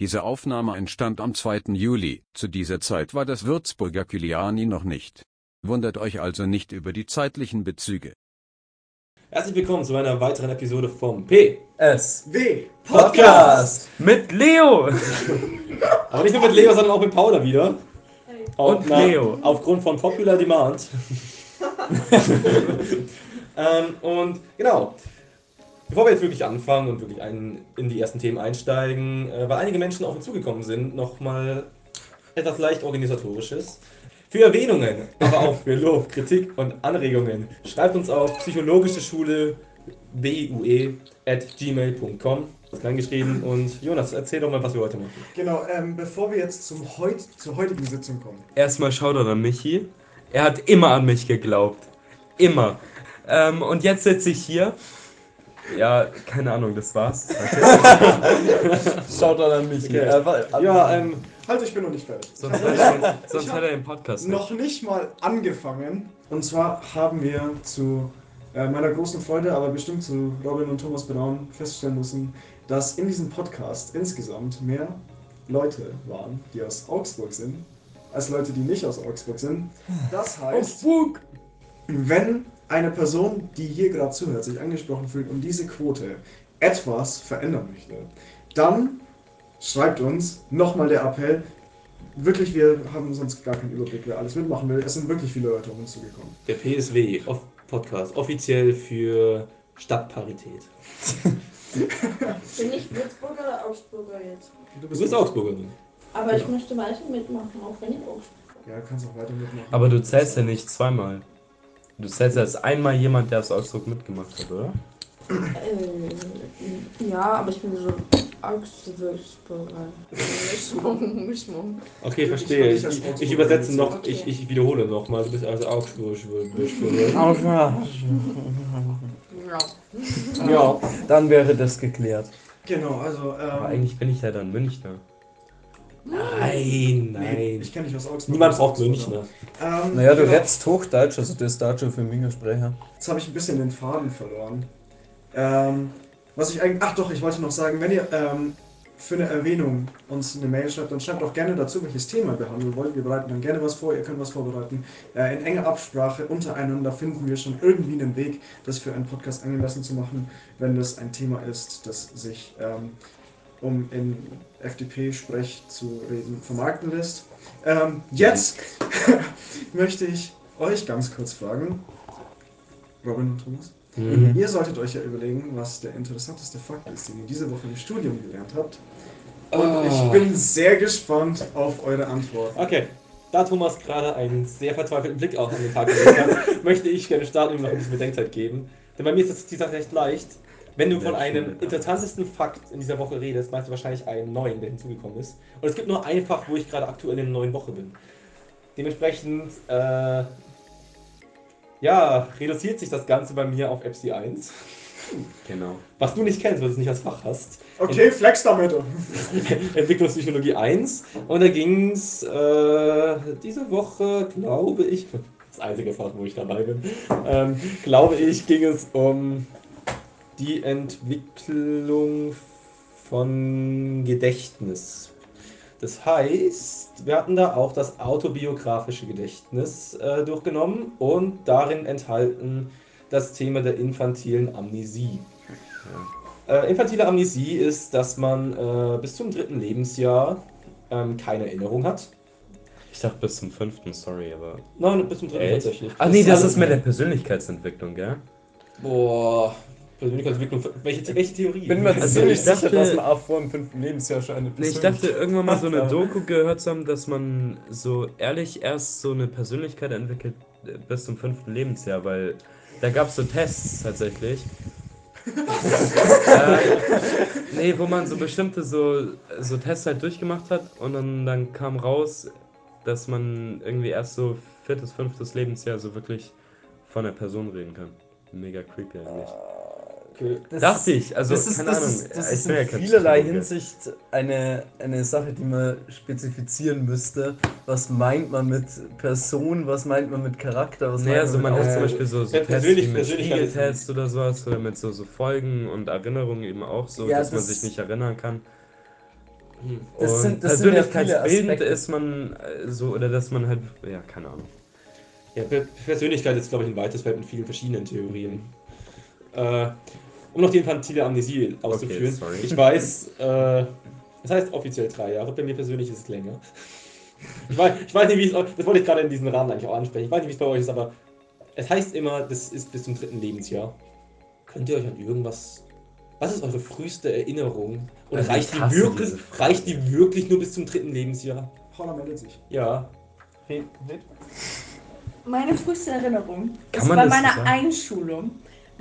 Diese Aufnahme entstand am 2. Juli, zu dieser Zeit war das Würzburger Kyliani noch nicht. Wundert euch also nicht über die zeitlichen Bezüge. Herzlich willkommen zu einer weiteren Episode vom PSW Podcast mit Leo Aber nicht nur mit Leo, sondern auch mit Paula wieder. und na, Leo. Aufgrund von Popular Demand. ähm, und genau. Bevor wir jetzt wirklich anfangen und wirklich ein, in die ersten Themen einsteigen, äh, weil einige Menschen auf uns zugekommen sind, nochmal etwas leicht organisatorisches. Für Erwähnungen, aber auch für Lob, Kritik und Anregungen schreibt uns auf psychologische Schule bue at gmail.com. Das klein geschrieben und Jonas, erzähl doch mal, was wir heute machen. Genau, ähm, bevor wir jetzt zum heut, zur heutigen Sitzung kommen. Erstmal Shoutout an Michi. Er hat immer an mich geglaubt. Immer. Ähm, und jetzt sitze ich hier. Ja, keine Ahnung, das war's. Schaut an mich. Okay. Äh, Ja, ähm, Halt, ich bin noch nicht fertig. Sonst, hätte er- sonst hätte er den Podcast nicht. Noch nicht mal angefangen. Und zwar haben wir zu äh, meiner großen Freude, aber bestimmt zu Robin und Thomas Braun feststellen müssen, dass in diesem Podcast insgesamt mehr Leute waren, die aus Augsburg sind, als Leute, die nicht aus Augsburg sind. Das heißt, wenn eine Person, die hier gerade zuhört, sich angesprochen fühlt und diese Quote etwas verändern möchte, dann schreibt uns nochmal der Appell. Wirklich, wir haben sonst gar keinen Überblick, wer alles mitmachen will. Es sind wirklich viele Leute auf uns zugekommen. der PSW Off Podcast, offiziell für Stadtparität. Bin ich Würzburger oder Augsburger jetzt? Du bist Augsburgerin. Aber ich möchte weiter mitmachen, auch wenn ich Augsburger Ja, kannst auch weiter mitmachen. Aber du zählst ja nicht zweimal. Du zählst ja als einmal jemand, der aus Augsburg mitgemacht hat, oder? äh, Ja, aber ich bin so Augsburger. Mischung, Mischung. Okay, verstehe. Ich, ich, übersetze noch, Okay. ich, ich wiederhole nochmal. Du bist also Augsburg. Ja. Ja. Dann wäre das geklärt. Genau, also. Aber Ähm, eigentlich bin ich ja dann Münchner. Nein, nee, nein. ich kenne dich aus Augsburg. Niemand braucht Münchner. Ähm, Naja, du genau. redest Hochdeutsch, also du bist Deutscher für mich Sprecher. Jetzt habe ich ein bisschen den Faden verloren. Ähm, was ich eigentlich. Ach doch, ich wollte noch sagen, wenn ihr ähm, für eine Erwähnung uns eine Mail schreibt, dann schreibt auch gerne dazu, welches Thema ihr behandeln wollt. Wir bereiten dann gerne was vor, ihr könnt was vorbereiten. Äh, in enger Absprache untereinander finden wir schon irgendwie einen Weg, das für einen Podcast angemessen zu machen, wenn das ein Thema ist, das sich, ähm, um in FDP-Sprech zu reden, vermarkten lässt. Ähm, jetzt möchte ich euch ganz kurz fragen, Robin und Thomas. Mhm. Ihr solltet euch ja überlegen, was der interessanteste Fakt ist, den ihr diese Woche im Studium gelernt habt. Und Ah. ich bin sehr gespannt auf eure Antworten. Okay. Da Thomas gerade einen sehr verzweifelten Blick auch an den Tag gelegt hat, möchte ich gerne starten und noch ein bisschen Bedenkzeit geben. Denn bei mir ist das die Sache recht leicht. Wenn du von einem stimmt. interessantesten Fakt in dieser Woche redest, meinst du wahrscheinlich einen neuen, der hinzugekommen ist. Und es gibt nur einen Fakt, wo ich gerade aktuell in einer neuen Woche bin. Dementsprechend, äh, ja, reduziert sich das Ganze bei mir auf FC 1. Genau. Was du nicht kennst, weil du es nicht als Fach hast. Okay, flex damit. Entwicklungspsychologie 1. Und da ging es äh, diese Woche, glaube ich, das einzige Fach, wo ich dabei bin, ähm, glaube ich, ging es um die Entwicklung von Gedächtnis. Das heißt, wir hatten da auch das autobiografische Gedächtnis äh, durchgenommen und darin enthalten das Thema der infantilen Amnesie. Äh, infantile Amnesie ist, dass man äh, bis zum dritten Lebensjahr ähm, keine Erinnerung hat. Ich dachte bis zum fünften, sorry, aber. Nein, bis zum dritten Echt? tatsächlich. Ach nee, das alles- ist mit der Persönlichkeitsentwicklung, gell? Boah, Persönlichkeitsentwicklung. Welche, welche Theorie? Ich bin mir Also ziemlich ich dachte- sicher, dass man auch vor dem fünften Lebensjahr schon eine Nee, ich dachte irgendwann mal so eine. Doku gehört zu haben, dass man so ehrlich erst so eine Persönlichkeit entwickelt äh, bis zum fünften Lebensjahr, weil da gab es so Tests tatsächlich. äh, nee, wo man so bestimmte so, so Tests halt durchgemacht hat und dann, dann kam raus, dass man irgendwie erst so viertes, fünftes Lebensjahr so wirklich von der Person reden kann. Mega creepy eigentlich. Okay. Das Dachte ich, also das ist, keine das Ahnung. ist, das ich ist ja in vielerlei. Hinsicht eine, eine Sache, die man spezifizieren müsste. Was meint man mit Person, was meint man mit Charakter, was Naja, meint so man man mit hat zum äh, Beispiel so, so Tests wie mit Spiegeltests oder sowas oder mit so, so Folgen und Erinnerungen eben auch so, Ja, dass man das- sich nicht erinnern kann. Hm. Das sind- das ja persönlichkeitsbildend Aspekte. ist man äh, so, oder dass man halt, ja, keine Ahnung. Ja, Per- Persönlichkeit ist, glaube ich, ein weites Feld mit vielen verschiedenen Theorien. Äh, um noch die infantile Amnesie auszuführen. sorry. ich weiß, äh, das heißt offiziell drei Jahre, bei mir persönlich ist es länger. Ich weiß, ich weiß nicht, wie es euch, das wollte ich gerade in diesem Rahmen eigentlich auch ansprechen. Ich weiß nicht, wie es bei euch ist, aber es heißt immer, das ist bis zum dritten Lebensjahr. Könnt ihr euch an irgendwas. Was ist eure früheste Erinnerung? Oder Also reicht ich die, wirklich, reicht die wirklich nur bis zum dritten Lebensjahr? Paula meldet sich. Ja. Meine früheste Erinnerung Kann bei das meiner sagen? Einschulung,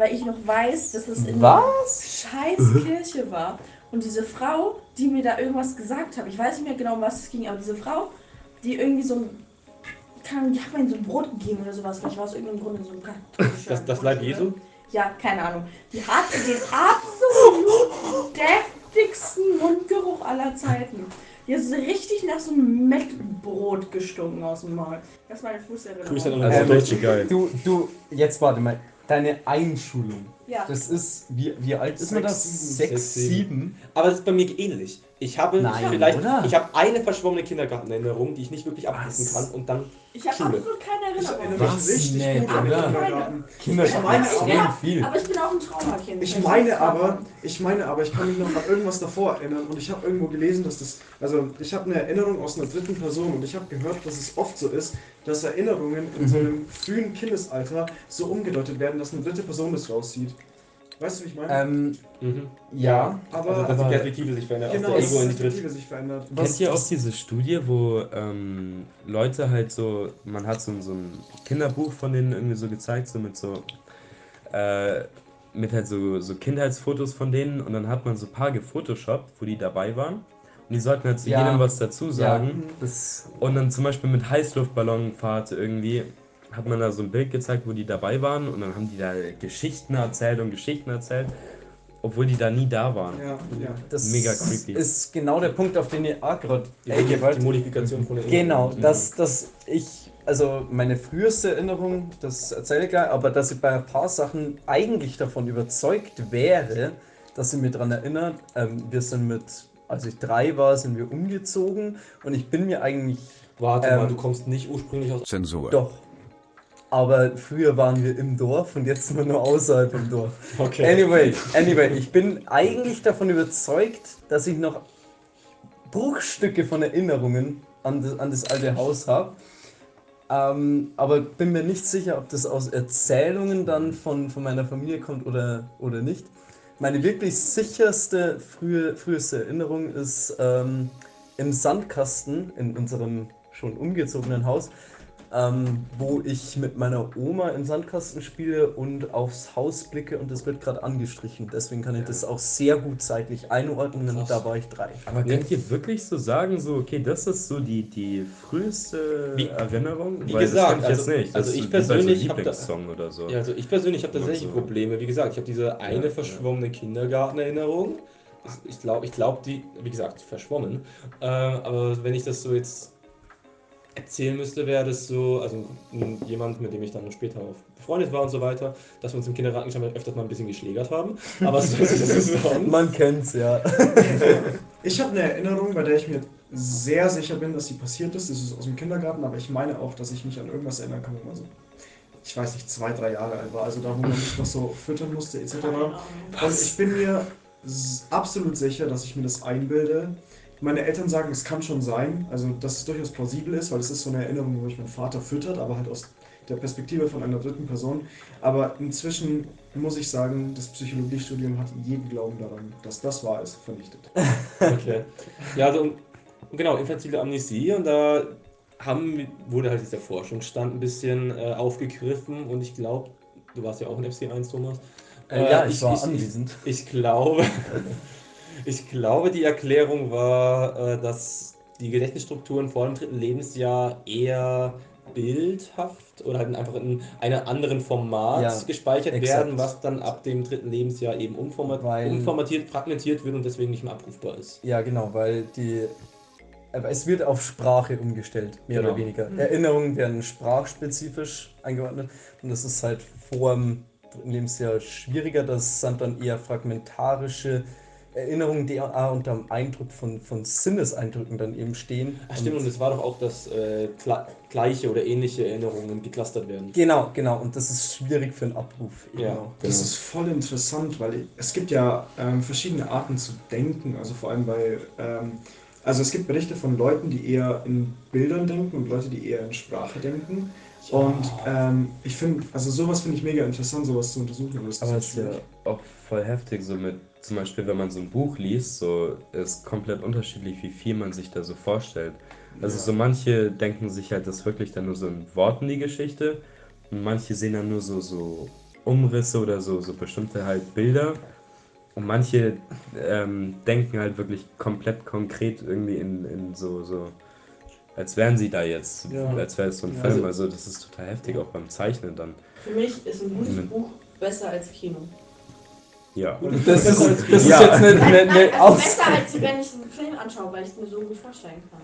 weil ich noch weiß, dass es in Was? einer scheiß Kirche war. Und diese Frau, die mir da irgendwas gesagt hat, ich weiß nicht mehr genau, um was es ging, aber diese Frau, die irgendwie so ein, keine Ahnung, die hat mir so ein Brot gegeben oder sowas, vielleicht war es irgendeinem Grunde so ein katholischer Das, das Leib. Jesu? Ja, keine Ahnung. Die hatte den absolut deftigsten Mundgeruch aller Zeiten. Die so richtig nach so einem Mettbrot gestunken aus dem Maul. Das ist meine Fußerinnerung. Grüße an Also unsere Ähm, Deutsche. geil. Du, du, jetzt warte mal. Deine Einschulung. Ja. Das ist, wie, wie alt ist man das? sieben. Sechs, Sechs, sieben. Aber das ist bei mir ähnlich. Ich habe Nein, vielleicht, oder? ich habe eine verschwommene Kindergartenerinnerung, die ich nicht wirklich abrufen kann und dann Ich habe Schule. absolut keine Erinnerung. Was? richtig Nee, gut an den oder? Kindergarten. Kinder Ich meine extrem aber- viel. Aber ich bin auch ein Traumakind. Ich meine aber, ich meine aber, ich kann mich noch an irgendwas davor erinnern und ich habe irgendwo gelesen, dass das, also ich habe eine Erinnerung aus einer dritten Person und ich habe gehört, dass es oft so ist, dass Erinnerungen in so einem frühen Kindesalter so umgedeutet werden, dass eine dritte Person das rauszieht. Weißt du, wie ich meine? Ähm, mhm. ja. also, aber dass die aber- Perspektive sich verändert, genau, aus der dass Ego in die die. Perspektive sich verändert. Kennt ihr auch diese Studie, wo ähm, Leute halt so, man hat so, so ein Kinderbuch von denen irgendwie so gezeigt, so mit so, äh, mit halt so, so Kindheitsfotos von denen und dann hat man so ein paar gefotoshoppt, wo die dabei waren und die sollten halt zu Ja. jedem was dazu sagen. Ja, das, Und dann zum Beispiel mit Heißluftballonfahrt irgendwie hat man da so ein Bild gezeigt, wo die dabei waren und dann haben die da Geschichten erzählt und Geschichten erzählt, obwohl die da nie da waren. Ja, ja. das Mega creepy. ist genau der Punkt, auf den ihr auch gerade Die, wollt. die Modifikation von der Genau, Erinnerung. dass, dass ich, also meine früheste Erinnerung, das erzähle ich gleich, aber dass ich bei ein paar Sachen eigentlich davon überzeugt wäre, dass ich mich daran erinnert, ähm, wir sind mit, als ich drei war, sind wir umgezogen und ich bin mir eigentlich Warte Ähm, mal, du kommst nicht ursprünglich aus. Zensur. doch. Aber früher waren wir im Dorf und jetzt sind wir nur außerhalb im Dorf. Okay. Anyway, anyway, ich bin eigentlich davon überzeugt, dass ich noch Bruchstücke von Erinnerungen an das, an das alte Haus habe. Ähm, aber bin mir nicht sicher, ob das aus Erzählungen dann von, von meiner Familie kommt oder, oder nicht. Meine wirklich sicherste frühe, früheste Erinnerung ist ähm, im Sandkasten in unserem schon umgezogenen Haus, ähm, wo ich mit meiner Oma im Sandkasten spiele und aufs Haus blicke und es wird gerade angestrichen. Deswegen kann ich das auch sehr gut zeitlich einordnen und da war ich drei. Aber könnt ihr wirklich so sagen, so, okay, das ist so die, die früheste Wie- Erinnerung? wie Weil gesagt, das ich also- jetzt nicht. also Das ich ist wie bei so persönlich hab da- oder so. Ja, also ich persönlich habe tatsächlich Also- Probleme. Wie gesagt, ich habe diese eine Ja, verschwommene Kindergartenerinnerung. Ich glaube, ich glaube, die, wie gesagt, verschwommen. Äh, aber wenn ich das so jetzt erzählen müsste, wäre das so, also jemand, mit dem ich dann später auch befreundet war und so weiter, dass wir uns im Kindergarten schon öfters mal ein bisschen geschlägert haben. Aber so, ist sonst. Man kennt's, ja. Ich habe eine Erinnerung, bei der ich mir sehr sicher bin, dass sie passiert ist. Das ist aus dem Kindergarten, aber ich meine auch, dass ich mich an irgendwas erinnern kann, wo man so, ich weiß nicht, zwei, drei Jahre alt war. Also da, wo man mich noch so füttern musste, etc. Und ich bin mir absolut sicher, dass ich mir das einbilde. Meine Eltern sagen, es kann schon sein, also dass es durchaus plausibel ist, weil es ist so eine Erinnerung, wo mich mein Vater füttert, aber halt aus der Perspektive von einer dritten Person. Aber inzwischen muss ich sagen, das Psychologiestudium hat jeden Glauben daran, dass das wahr ist, vernichtet. Okay. Ja, also genau, infantile Amnesie und da haben, wurde halt dieser Forschungsstand ein bisschen äh, aufgegriffen und ich glaube, du warst ja auch in FC1, Thomas. Äh, ja, Äh, ich, ich- war ich- anwesend. Ich glaube, ich glaube, die Erklärung war, äh, dass die Gedächtnisstrukturen vor dem dritten Lebensjahr eher bildhaft oder halt einfach in einem anderen Format Ja, gespeichert exakt. werden, was dann ab dem dritten Lebensjahr eben umformat Weil- umformatiert, fragmentiert wird und deswegen nicht mehr abrufbar ist. Ja, genau, weil die. Aber es wird auf Sprache umgestellt, mehr Genau. oder weniger. Erinnerungen werden sprachspezifisch eingeordnet und das ist halt vor dem dritten Lebensjahr schwieriger. Das sind dann eher fragmentarische Erinnerungen, die auch unter dem Eindruck von, von Sinneseindrücken dann eben stehen. Ach, stimmt, und es war doch auch, dass äh, gleiche oder ähnliche Erinnerungen geclustert werden. Genau, genau. Und das ist schwierig für einen Abruf. Ja. auch. Das ist voll interessant, weil ich- es gibt ja ähm, verschiedene Arten zu denken, also vor allem bei, ähm, also es gibt Berichte von Leuten, die eher in Bildern denken und Leute, die eher in Sprache denken. Und ähm, ich finde, also sowas finde ich mega interessant, sowas zu untersuchen. aber es ist ja auch voll heftig, so mit, zum Beispiel, wenn man so ein Buch liest, so ist komplett unterschiedlich, wie viel man sich da so vorstellt. Also Ja. so manche denken sich halt das wirklich dann nur so in Worten die Geschichte und manche sehen dann nur so, so Umrisse oder so, so bestimmte halt Bilder und manche ähm, denken halt wirklich komplett konkret irgendwie in, in so, so, als wären sie da jetzt, Ja. als wäre es so ein Ja. Film. Also das ist total heftig, auch beim Zeichnen dann. Für mich ist ein gutes Mhm. Buch besser als Kino. Ja. Das ist, das ist Ja. jetzt eine, eine, eine also besser als wenn ich einen Film anschaue, weil ich es mir so gut vorstellen kann.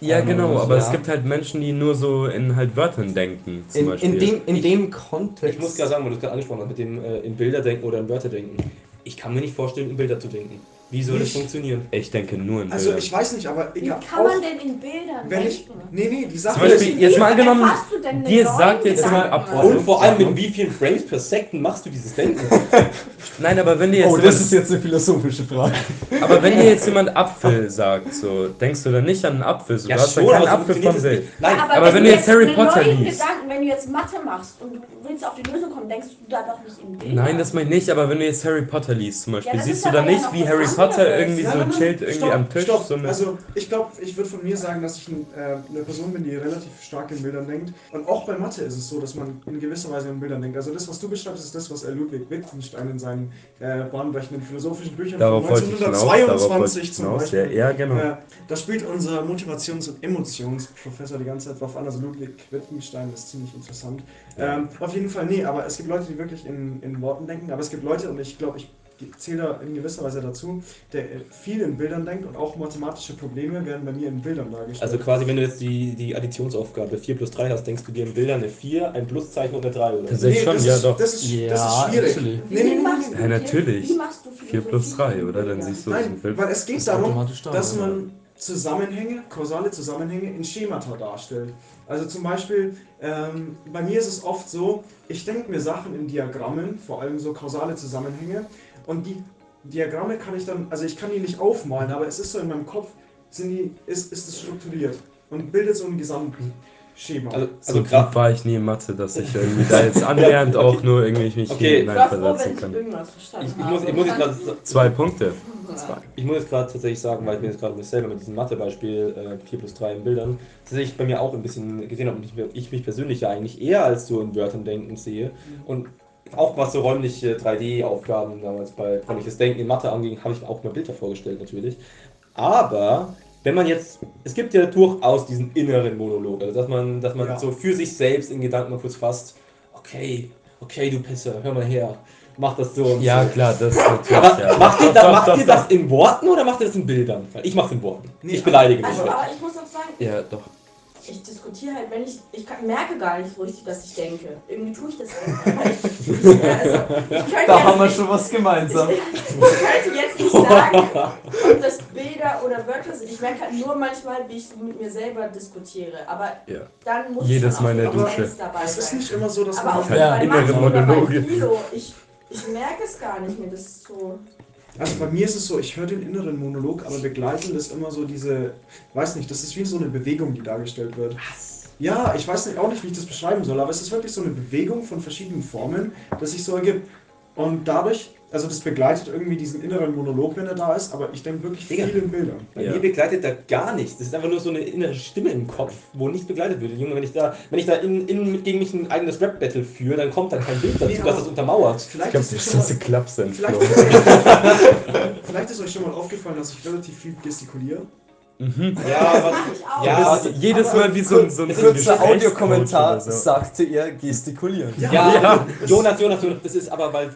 Ja, genau, aber Ja. es gibt halt Menschen, die nur so in halt Wörtern denken, zum in, Beispiel. in, dem, in dem Kontext. Ich muss gerade sagen, weil du es gerade angesprochen hast, mit dem äh, in Bilder denken oder in Wörter denken. Ich kann mir nicht vorstellen, in Bilder zu denken. Wie soll das Nicht? funktionieren? ich denke nur in Also Bildern. ich weiß nicht, aber Wie egal. kann man denn in Bildern wenn ich, nee, nee, die Sache Zum Beispiel, ist, jetzt mal angenommen, dir sagt jetzt jemand Abordnung. Und vor allem, mit wie vielen Frames per Second machst du dieses Denken? Nein, aber wenn dir jetzt oh, das ist jetzt eine philosophische Frage. aber wenn dir jetzt jemand Apfel sagt, so denkst du dann nicht an einen Apfel, so du hast dann keinen aber Apfel vom Bild. nicht. Nein, aber wenn du jetzt Harry Potter liest- Gedanken, wenn du jetzt Mathe machst und du willst auf die Lösung kommen, denkst du da doch nicht in Bildern. Nein, das meine ich nicht, aber wenn du jetzt Harry Potter liest zum Beispiel, das siehst du aber dann ja nicht, wie Harry Potter anderes. irgendwie so nein, chillt irgendwie stopp, am Tisch. Stopp. So Also ich glaube, ich würde von mir sagen, dass ich ein, äh, eine Person bin, die relativ stark in Bildern denkt. Und auch bei Mathe ist es so, dass man in gewisser Weise in Bildern denkt. Also das, was du beschreibst, ist das, was äh, Ludwig Wittgenstein in seinen äh, bahnbrechenden philosophischen Büchern darauf von wollte ich hinaus, darauf wollte 1922 ich zum hinaus. Ja, Beispiel. ja, genau. Äh, da spielt unser Motivations- und Emotionsprofessor die ganze Zeit drauf an. Also Ludwig Wittgenstein ist ziemlich interessant. Ähm, auf jeden Fall, nee, aber es gibt Leute, die wirklich in, in Worten denken. Aber es gibt Leute, und ich glaube, ich zähle da in gewisser Weise dazu, der viel in Bildern denkt und auch mathematische Probleme werden bei mir in Bildern dargestellt. Also quasi, wenn du jetzt die, die Additionsaufgabe 4 plus 3 hast, denkst du dir in Bildern eine 4, ein Pluszeichen und eine 3, oder? Tatsächlich schon, das ja ist, doch. Das ist, das Ja, ist schwierig. Wie Nee, nee, nee, machst nee, du Ja, viel- natürlich. Wie machst du 4 plus 3, oder? Dann siehst du so ein Nein, Bild. weil es geht ist darum, da, dass oder? man Zusammenhänge, kausale Zusammenhänge in Schemata darstellt. Also zum Beispiel, ähm, bei mir ist es oft so, ich denke mir Sachen in Diagrammen, vor allem so kausale Zusammenhänge, und die Diagramme kann ich dann, also ich kann die nicht aufmalen, aber es ist so in meinem Kopf, sind die, ist, ist es strukturiert und bildet so ein Gesamtschema. Also, So also tief gerade war ich nie in Mathe, dass ich irgendwie da jetzt annähernd okay. auch nur irgendwie mich Okay. Ich kann. irgendwas verstanden ich, ich muss, ich muss jetzt gerade Zwei Punkte. Ich muss jetzt gerade tatsächlich sagen, weil ich mir jetzt gerade selber mit diesem Mathebeispiel äh, 4 plus 3 in Bildern tatsächlich bei mir auch ein bisschen gesehen habe und ich, ich mich persönlich ja eigentlich eher als so in Wörtern denken sehe. Und auch was so räumliche 3D-Aufgaben damals bei räumliches Denken in Mathe anging, habe ich mir auch mal Bilder vorgestellt natürlich. Aber wenn man jetzt, es gibt ja durchaus diesen inneren Monolog, also dass man, dass man Ja. so für sich selbst in Gedanken mal kurz fasst, okay, okay, du Pisser, hör mal her, mach das so und Ja, so. klar, das natürlich. Ja. macht ihr, da, macht ihr das in Worten oder macht ihr das in Bildern? Weil ich mach's in Worten. Nee, ich beleidige mich. Also, nicht. aber ich muss auch sagen. Ja, doch. Ich diskutiere halt, wenn ich, ich kann, merke gar nicht so richtig, dass ich denke. Irgendwie tue ich das einfach. Ich, ich, also, ich Da jetzt haben wir schon was gemeinsam. Ich könnte jetzt nicht sagen, ob das Bilder oder Wörter sind. Ich merke halt nur manchmal, wie ich mit mir selber diskutiere. Aber Ja. dann muss Jedes schon auch Mal in der Konkurrenz Dusche. dabei es ist sein. nicht immer so, dass Aber auch man... Ja, bei innere Monologe. Ich, ich merke es gar nicht mehr. Das ist so. Also bei mir ist es so, ich höre den inneren Monolog, aber begleitend ist immer so diese, weiß nicht, das ist wie so eine Bewegung, die dargestellt wird. Ja, ich weiß nicht, auch nicht, wie ich das beschreiben soll, aber es ist wirklich so eine Bewegung von verschiedenen Formen, das sich so ergibt. Und dadurch, also das begleitet irgendwie diesen inneren Monolog, wenn er da ist, aber ich denke wirklich Digga. viel in Bildern. Bei Ja. mir begleitet da gar nichts. Das ist einfach nur so eine innere Stimme im Kopf, wo nichts begleitet wird. Junge, wenn ich da, wenn ich da in, in, gegen mich ein eigenes Rap-Battle führe, dann kommt da kein Bild dazu, Nee, dass das untermauert. Vielleicht Ich ist, glaube, euch das schon ist eine Klapse vielleicht, vielleicht ist euch schon mal aufgefallen, dass ich relativ viel gestikuliere. Mhm. Ja, aber auch. Ja, Das ist jedes Mal wie so ein, so ein Kurzer Audiokommentar so. sagte er gestikulieren. Ja, ja, Ja. Jonas, Jonas, Jonas, das ist aber, weil,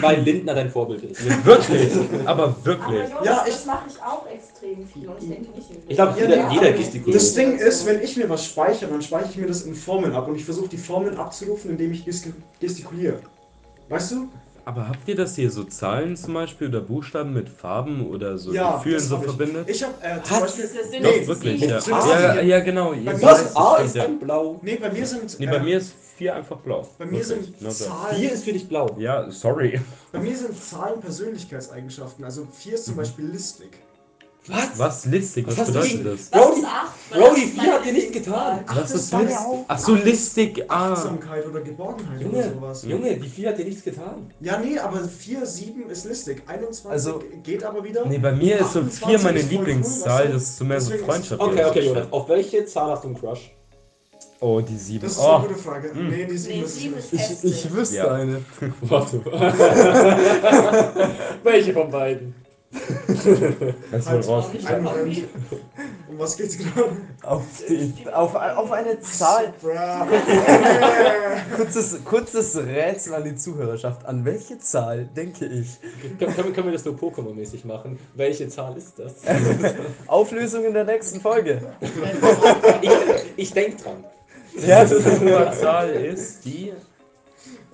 weil Lindner dein Vorbild ist. Wirklich, aber Aber wirklich. Jonas, Ja, ich- das mache ich auch extrem viel und ich denke nicht in Ich glaube, Ja, jeder, ja, jeder aber gestikuliert. Das Ding ist, wenn ich mir was speichere, dann speichere ich mir das in Formeln ab und ich versuche die Formeln abzurufen, indem ich ges- gestikuliere. Weißt du? Aber habt ihr das hier so Zahlen zum Beispiel oder Buchstaben mit Farben oder so Ja, Gefühlen so hab ich. verbindet? Ich habe äh, zum Was? Beispiel. Das Doch, Nee, wirklich, ja. Ja, ja, genau. Bei mir Was? A ist ein Blau. Nee, bei mir sind. Nee, bei äh, mir ist 4 einfach blau. Bei mir Wirklich, sind. Zahlen. Vier ist für dich blau. Ja, sorry. Bei mir sind Zahlen Persönlichkeitseigenschaften. Also 4 ist zum Beispiel listig. Was? Was listig? Was, Was bedeutet das? Brody- Brody, das meine hat dir nicht getan. Lieblingszahl. Was das ist listig? Ach so, listig. Ah. Achtsamkeit oder Geborgenheit oder Junge, sowas. Junge, die vier hat dir nichts getan. Ja, nee, aber 4, 7 ist listig. 21 Also- geht aber wieder. Nee, bei mir ist so 28 4 meine cool, Lieblingszahl. Das ist so mehr so Freundschaft. Okay, okay, oder. Jonas. Auf welche Zahl hast du einen Crush? Oh, die 7. Das ist Oh. eine gute Frage. Nee, die 7 Nee, ist ist hässlich. Ich, ich wüsste Ja. eine. Warte. welche von beiden? Kannst du raus. Um was geht's gerade? Auf, die, auf, auf eine Zahl. Kurzes, kurzes Rätsel an die Zuhörerschaft. An welche Zahl denke ich? Können, können, können wir das nur Pokémon-mäßig machen? Welche Zahl ist das? Auflösung in der nächsten Folge. ich ich denke dran. Ja, Die Zahl ist die.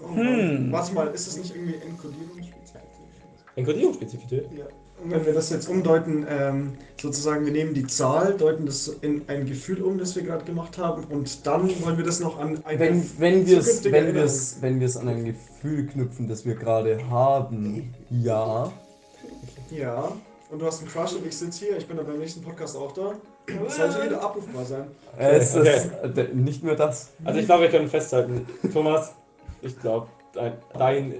Oh, Hm. Warte mal, ist das nicht irgendwie Enkodierungsspezialität? Enkodierungsspezifität? Ja. Und wenn wir das jetzt umdeuten, ähm, sozusagen, wir nehmen die Zahl, deuten das in ein Gefühl um, das wir gerade gemacht haben, und dann wollen wir das noch an eine wenn, wenn wir es wenn wir's, wenn wir's an ein Gefühl knüpfen, das wir gerade haben, ja. Ja, und du hast einen Crush und ich sitze hier, ich bin dann beim nächsten Podcast auch da. Das sollte wieder abrufbar sein. Es Okay. ist äh, de- nicht nur das. Also ich glaube, wir können festhalten, Thomas, ich glaube, dein, dein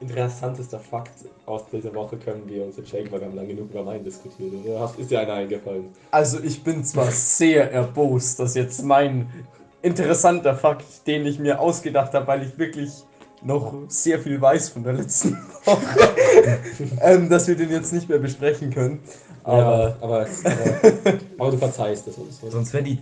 interessantester Fakt aus dieser Woche können wir uns entschenken, weil wir haben lange genug über meinen diskutiert, oder? Ist dir einer eingefallen? Also ich bin zwar sehr erbost, dass jetzt mein interessanter Fakt, den ich mir ausgedacht habe, weil ich wirklich noch sehr viel weiß von der letzten Woche, ähm, dass wir den jetzt nicht mehr besprechen können. Aber ja, aber, aber, aber du verzeihst es uns, oder? Sonst. Äh,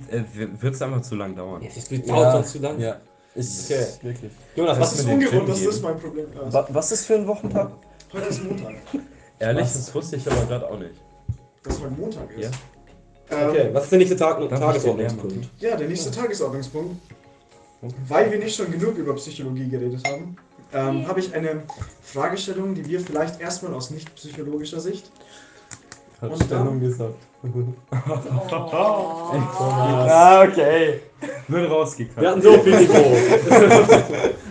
wird es einfach zu lang dauern. Es dauert sonst zu lang. ja, ich Okay. wirklich. Jonas, Das was ist ist ungewohnt, das geben? mein Problem ist. Wa was ist für ein Wochentag? Heute ist Montag. Ehrlich, Was? das wusste ich aber gerade auch nicht. Dass heute Montag ist. Ja. Ähm, Okay, was ist der nächste Tag Tagesordnungspunkt? Ja, der nächste Tagesordnungspunkt. Weil wir nicht schon genug über Psychologie geredet haben, ähm, habe ich eine Fragestellung, die wir vielleicht erstmal aus nicht psychologischer Sicht. Hat Stellung gesagt. Oh. ah, okay. Wird rausgekackt. Wir hatten so viel Niveau.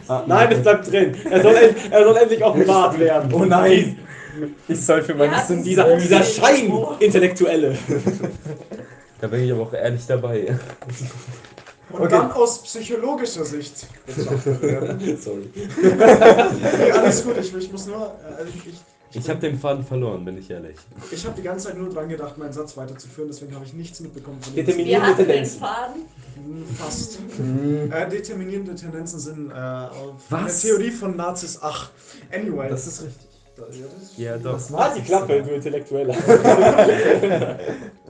Nein, es bleibt drin. Er soll, end, er soll endlich offenbart werden. Oh nein! Ich soll für meine Ja. Dieser, dieser Schein-Intellektuelle. Da bin ich aber auch ehrlich dabei. Und Okay. dann aus psychologischer Sicht. Sorry. Nee, alles gut, ich, ich muss nur. Also ich, ich, habe den Faden verloren, bin ich ehrlich. ich habe die ganze Zeit nur dran gedacht, meinen Satz weiterzuführen, deswegen habe ich nichts mitbekommen von dem. Determin- Wir hatten den Tendenzen. Faden. Hm, Fast. Hm, Äh, determinierende Tendenzen sind äh, auf eine Was? Theorie von Nazis. Ach, anyway. Das ist richtig. Da- ja, das- Ja, doch. Das Halt die Klappe, du Intellektueller.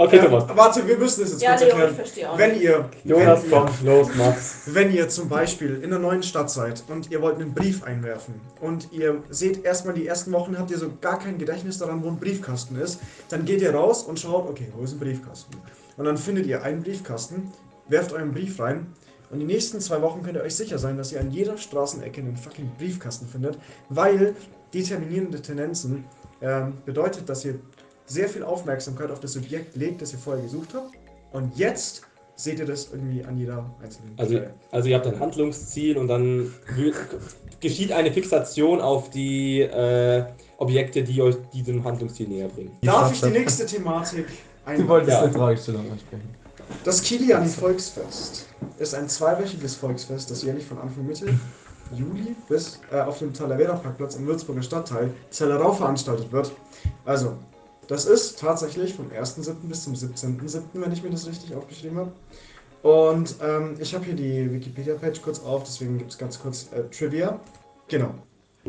okay, Ähm, Thomas. warte, wir müssen es jetzt Ja, kurz Leo, ich erklären. verstehe auch Wenn nicht. ihr, Jonas, wenn, ihr, komm, los, mach's. wenn ihr zum Beispiel in einer neuen Stadt seid und ihr wollt einen Brief einwerfen und ihr seht erstmal die ersten Wochen habt ihr so gar kein Gedächtnis daran, wo ein Briefkasten ist, dann geht ihr raus und schaut, okay, wo ist ein Briefkasten? Und dann findet ihr einen Briefkasten, werft euren Brief rein und die nächsten zwei Wochen könnt ihr euch sicher sein, dass ihr an jeder Straßenecke einen fucking Briefkasten findet, weil determinierende Tendenzen ähm, bedeutet, dass ihr sehr viel Aufmerksamkeit auf das Subjekt legt, das ihr vorher gesucht habt. Und jetzt seht ihr das irgendwie an jeder einzelnen Also, Stelle. also ihr habt ein Handlungsziel und dann geschieht eine Fixation auf die äh, Objekte, die euch diesem Handlungsziel näher bringen. Darf ich die nächste Thematik Du einbauen? wolltest Ja. eine Fragestellung ansprechen. Das Kiliani Volksfest ist ein zweiwöchiges Volksfest, das jährlich von Anfang Mitte Juli bis äh, auf dem Talavera Parkplatz im Würzburger Stadtteil Zellerau veranstaltet wird. Also, das ist tatsächlich vom 1.7. bis zum 17.7., wenn ich mir das richtig aufgeschrieben habe. Und ähm, ich habe hier die Wikipedia-Page kurz auf, deswegen gibt es ganz kurz äh, Trivia. Genau.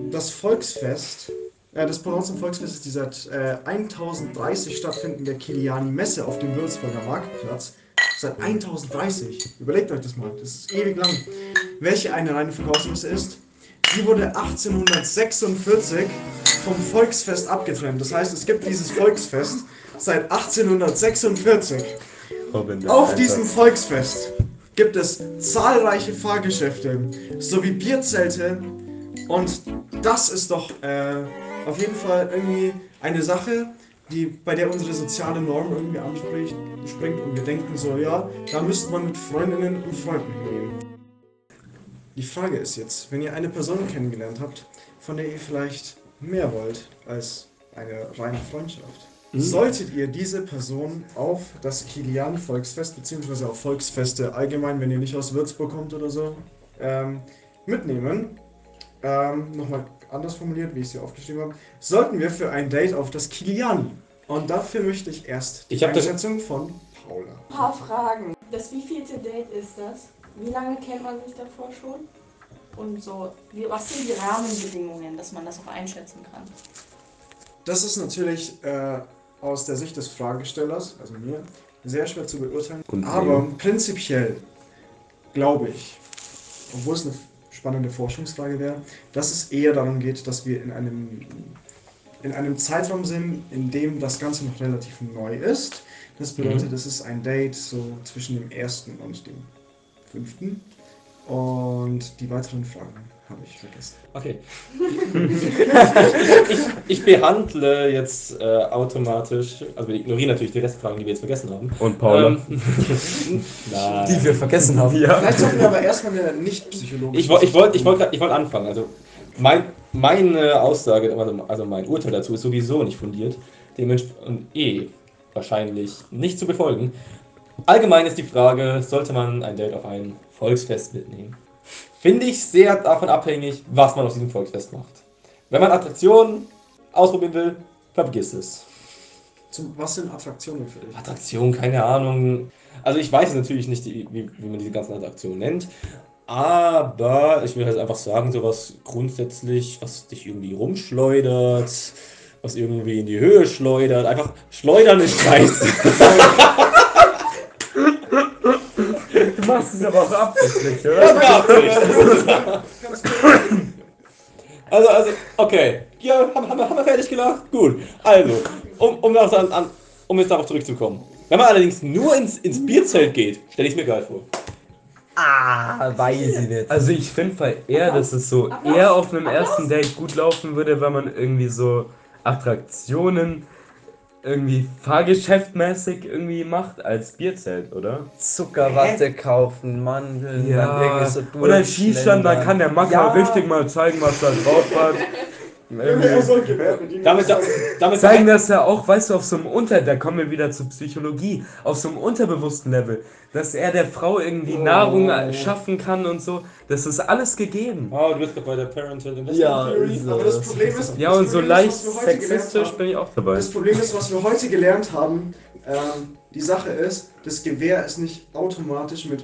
Das Volksfest, äh, das zum Volksfest ist die seit äh, 1030 stattfindende Kiliani-Messe auf dem Würzburger Marktplatz. Seit 1030. Überlegt euch das mal, das ist ewig lang. Welche eine reine Verkaufsmesse ist? Die wurde 1846 vom Volksfest abgetrennt. Das heißt, es gibt dieses Volksfest seit 1846. Robin, Auf Alter. diesem Volksfest gibt es zahlreiche Fahrgeschäfte sowie Bierzelte Und das ist doch äh, auf jeden Fall irgendwie eine Sache, die, bei der unsere soziale Norm irgendwie anspricht, springt und wir denken so, ja, da müsste man mit Freundinnen und Freunden hingehen. Die Frage ist jetzt, wenn ihr eine Person kennengelernt habt, von der ihr vielleicht mehr wollt als eine reine Freundschaft, solltet ihr diese Person auf das Kilian-Volksfest, beziehungsweise auf Volksfeste allgemein, wenn ihr nicht aus Würzburg kommt oder so, ähm, mitnehmen. Ähm, Nochmal anders formuliert, wie ich es hier aufgeschrieben habe. Sollten wir für ein Date auf das Kilian? Und dafür möchte ich erst die Ich Einschätzung von Paula. Ein paar Fragen. Das wievielte Date ist das? Wie lange kennt man sich davor schon? Und so, wie, was sind die Rahmenbedingungen, dass man das auch einschätzen kann? Das ist natürlich äh, aus der Sicht des Fragestellers, also mir, sehr schwer zu beurteilen. Und Aber prinzipiell glaube ich, obwohl es eine spannende Forschungsfrage wäre, dass es eher darum geht, dass wir in einem, in einem Zeitraum sind, in dem das Ganze noch relativ neu ist. Das bedeutet, es ist ein Date so zwischen dem ersten und dem fünften. Und die weiteren Fragen habe ich vergessen. Okay. ich, ich behandle jetzt äh, automatisch, also wir ignorieren natürlich die Restfragen, die wir jetzt vergessen haben. Und Paula. Ähm, Nein. Die wir vergessen haben. ja. Vielleicht sollten wir aber erstmal eine nicht psychologische. Ich wollte ich wollt, ich wollt, ich wollt anfangen. Also mein, meine Aussage, also- also mein Urteil dazu ist sowieso nicht fundiert. Dementsprechend eh wahrscheinlich nicht zu befolgen. Allgemein ist die Frage, sollte man ein Date auf ein Volksfest mitnehmen? Finde ich sehr davon abhängig, was man auf diesem Volksfest macht. Wenn man Attraktionen ausprobieren will, vergiss es. Zum, was sind Attraktionen für dich? Attraktion, keine Ahnung. Also ich weiß natürlich nicht, wie, wie wie man diese ganzen Attraktionen nennt. Aber ich will halt einfach sagen, sowas grundsätzlich, was dich irgendwie rumschleudert, was irgendwie in die Höhe schleudert. Einfach schleudern ist scheiße. Du machst es aber auch absichtlich, oder? Also, also, okay. Ja, haben, haben, wir- haben wir fertig gelacht? Gut. Also, um, um, das an, an, um jetzt darauf zurückzukommen. Wenn man allerdings nur ins, ins Bierzelt geht, stelle ich mir geil vor. Ah, weiß ich nicht. Also ich finde eher, dass es so eher auf einem ersten Date gut laufen würde, wenn man irgendwie so Attraktionen irgendwie fahrgeschäftmäßig irgendwie macht als Bierzelt, oder? Zuckerwatte kaufen, Mandeln, dann irgendwie so Oder ein Skistand, dann kann der Macker Ja. richtig mal zeigen, was da drauf hat. Damit, da- damit zeigen, dass er auch, weißt du, auf so einem Unter, da kommen wir wieder zur Psychologie, auf so einem unterbewussten Level, dass er der Frau irgendwie Nahrung äh, schaffen kann und so, das ist alles gegeben. Oh, du bist gerade bei der Parental Investment Ja, Theory. so. Aber das Problem ist, Ja, das und so Problem ist, leicht was wir heute gelernt sexistisch haben- bin ich auch dabei. Das Problem ist, was wir heute gelernt haben, ähm, die Sache ist, das Gewehr ist nicht automatisch mit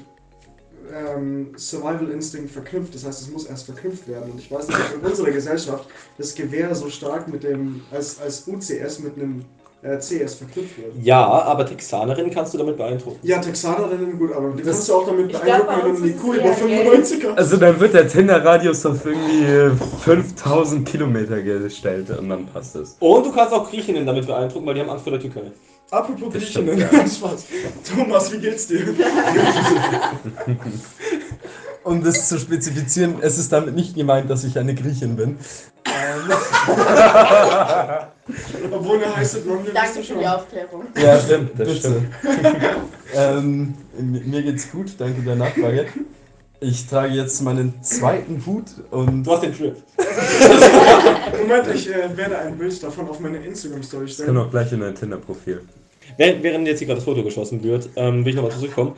ähm, Survival Instinct verknüpft. Das heißt, es muss erst verknüpft werden. Und ich weiß nicht, ob in unserer Gesellschaft das Gewehr so stark mit dem, als, als UCS mit einem äh, CS verknüpft wird. Ja, aber Texanerin kannst du damit beeindrucken. Ja, Texanerinnen, gut, aber die Das- kannst du auch damit beeindrucken, wenn Kuh es über eher 95 hast. Also dann wird der Tinder-Radius auf irgendwie äh, 5000 Kilometer gestellt und dann passt es. Und du kannst auch Griechinnen damit beeindrucken, weil die haben Angst vor der Türkei. Apropos Das Griechinnen, stimmt, Spaß. Thomas, wie geht's dir? Um das zu spezifizieren, es ist damit nicht gemeint, dass ich eine Griechin bin. Ähm, Obwohl eine heiße Blonde Danke für schon. die Aufklärung. ja, Stimmt, das bitte. stimmt. ähm, mi- mir geht's gut, danke der Nachfrage. Ich trage jetzt meinen zweiten Hut und Du hast den Trip. Moment, ich äh, werde ein Bild davon auf meine Instagram-Story Das kann stellen. auch gleich in dein Tinder-Profil. Während, während jetzt hier gerade das Foto geschossen wird, ähm, will ich nochmal zurückkommen.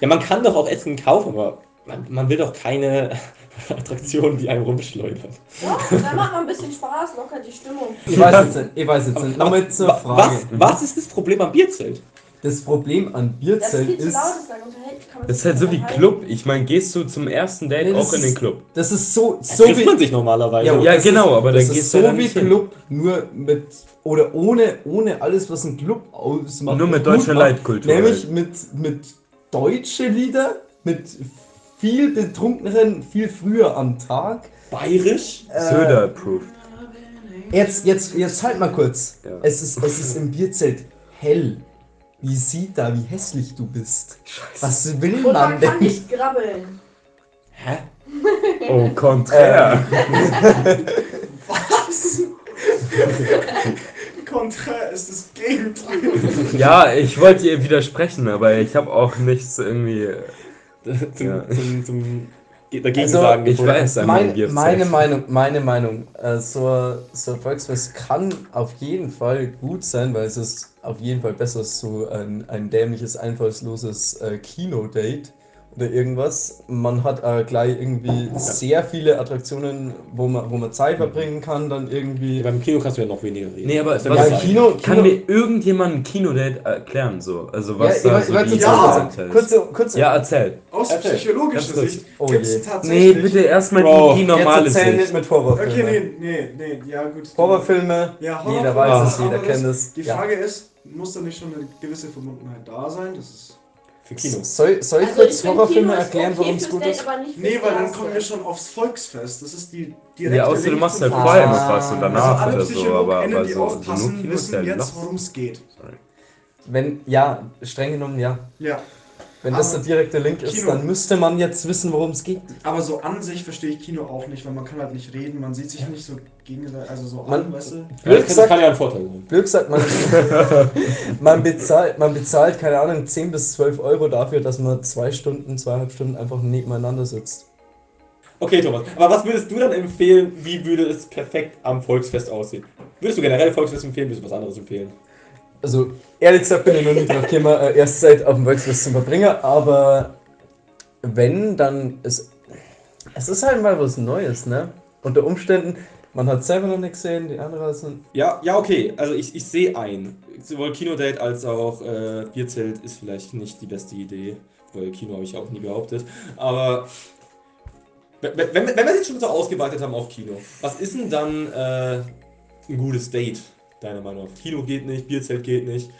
Ja, man kann doch auch Essen kaufen, aber man, man will doch keine Attraktionen, die einem rumschleudern. Doch, dann macht man ein bisschen Spaß, lockert die Stimmung. ich weiß jetzt nicht, ich weiß jetzt nicht. Nochmal zur Frage. Was, was ist das Problem am Bierzelt? Das Problem an Das ist Bierzelt zu ist, laut, ist, Das ist halt so wie. Club. Ich meine, gehst du zum ersten Date Nee, das auch in den Club? das ist so, so trifft man wie, sich normalerweise. Ja, Ja, das genau, ist, aber das dann ist gehst so du ja wie nicht hin. Club, nur mit, oder ohne, ohne alles, was ein Club ausmacht. Nur mit deutscher. Leitkultur. Nämlich halt. mit, mit deutsche Lieder, mit viel betrunkeneren, viel früher am Tag. Bayerisch? Äh, Söder approved. Jetzt, jetzt, jetzt halt mal kurz. Ja. Es, ist, es ist im Bierzelt hell. Wie sieht da, wie hässlich du bist? Was will Und man man kann denn? nicht grabbeln. Hä? Oh, konträr. Was? Konträr ist das Gegenteil. Ja, ich wollte ihr widersprechen, aber ich habe auch nichts irgendwie. zum, Ja. zum, zum dagegen Also, sagen Ich weiß Mein, meine Meinung, meine Meinung, äh, so ein Volksfest kann auf jeden Fall gut sein, weil es ist auf jeden Fall besser als so ein, ein dämliches, einfallsloses äh, Kinodate oder irgendwas. Man hat äh, gleich irgendwie sehr viele Attraktionen, wo man, wo man Zeit verbringen kann, dann irgendwie. Beim Kino kannst du ja noch weniger reden. Nee, aber ja Ja, mehr Kino, Kann Kino, mir irgendjemand ein Kinodate erklären, so? Also was ja, da ich, so die Ja, kurze, kurze, Ja, erzähl. Aus Erzähl. psychologischer. Sicht Oh gibt es je. tatsächlich. Nee, bitte erstmal die, die normale erzähl nicht Sicht. mit Horrorfilmen. Okay, nee, nee, nee, ja gut. Horrorfilme, Ja, jeder Horrorfilme, weiß es, jeder kennt es. Die Ja. Frage ist, muss da nicht schon eine gewisse Verbundenheit da sein? Das ist. Für Kino. Soll, soll ich Also kurz find, Horrorfilme Kino ist erklären, okay worum es gut ist? Nee, weil dann kommen wir schon aufs Volksfest. Das ist die direkte Ja, außer du machst halt vorher noch was und Also danach alle oder so, aber, aber die so, so aufpassen, ist wissen ja jetzt, noch. worum es geht. Wenn, ja, streng genommen, ja. Ja, Wenn das der direkte Link ist, Kino. dann müsste man jetzt wissen, worum es geht. aber so an sich verstehe ich Kino auch nicht, weil man kann halt nicht reden, man sieht sich nicht so gegenseitig, also so Man- an, weißt du? Ja, Blöd das gesagt, kann ja ein Vorteil sein. Blöd gesagt, man, man, bezahlt, man bezahlt, keine Ahnung, 10 bis 12 Euro dafür, dass man zwei Stunden, zweieinhalb Stunden einfach nebeneinander sitzt. Okay, Thomas. Aber was würdest du dann empfehlen, wie würde es perfekt am Volksfest aussehen? Würdest du generell Volksfest empfehlen, würdest du was anderes empfehlen? Also, ehrlich gesagt bin ich noch nicht drauf gekommen, äh, erst seit auf dem Volksfest zum Verbringer, aber wenn, dann ist es ist halt mal was Neues, ne? Unter Umständen, man hat selber noch nicht gesehen, die anderen sind. Ja, ja, okay. Also ich, ich sehe ein. Sowohl Kinodate als auch äh, Bierzelt ist vielleicht nicht die beste Idee. Weil Kino habe ich auch nie behauptet. Aber wenn, wenn, wenn wir jetzt schon so ausgeweitet haben auf Kino, was ist denn dann äh, ein gutes Date, deiner Meinung nach? Kino geht nicht, Bierzelt geht nicht.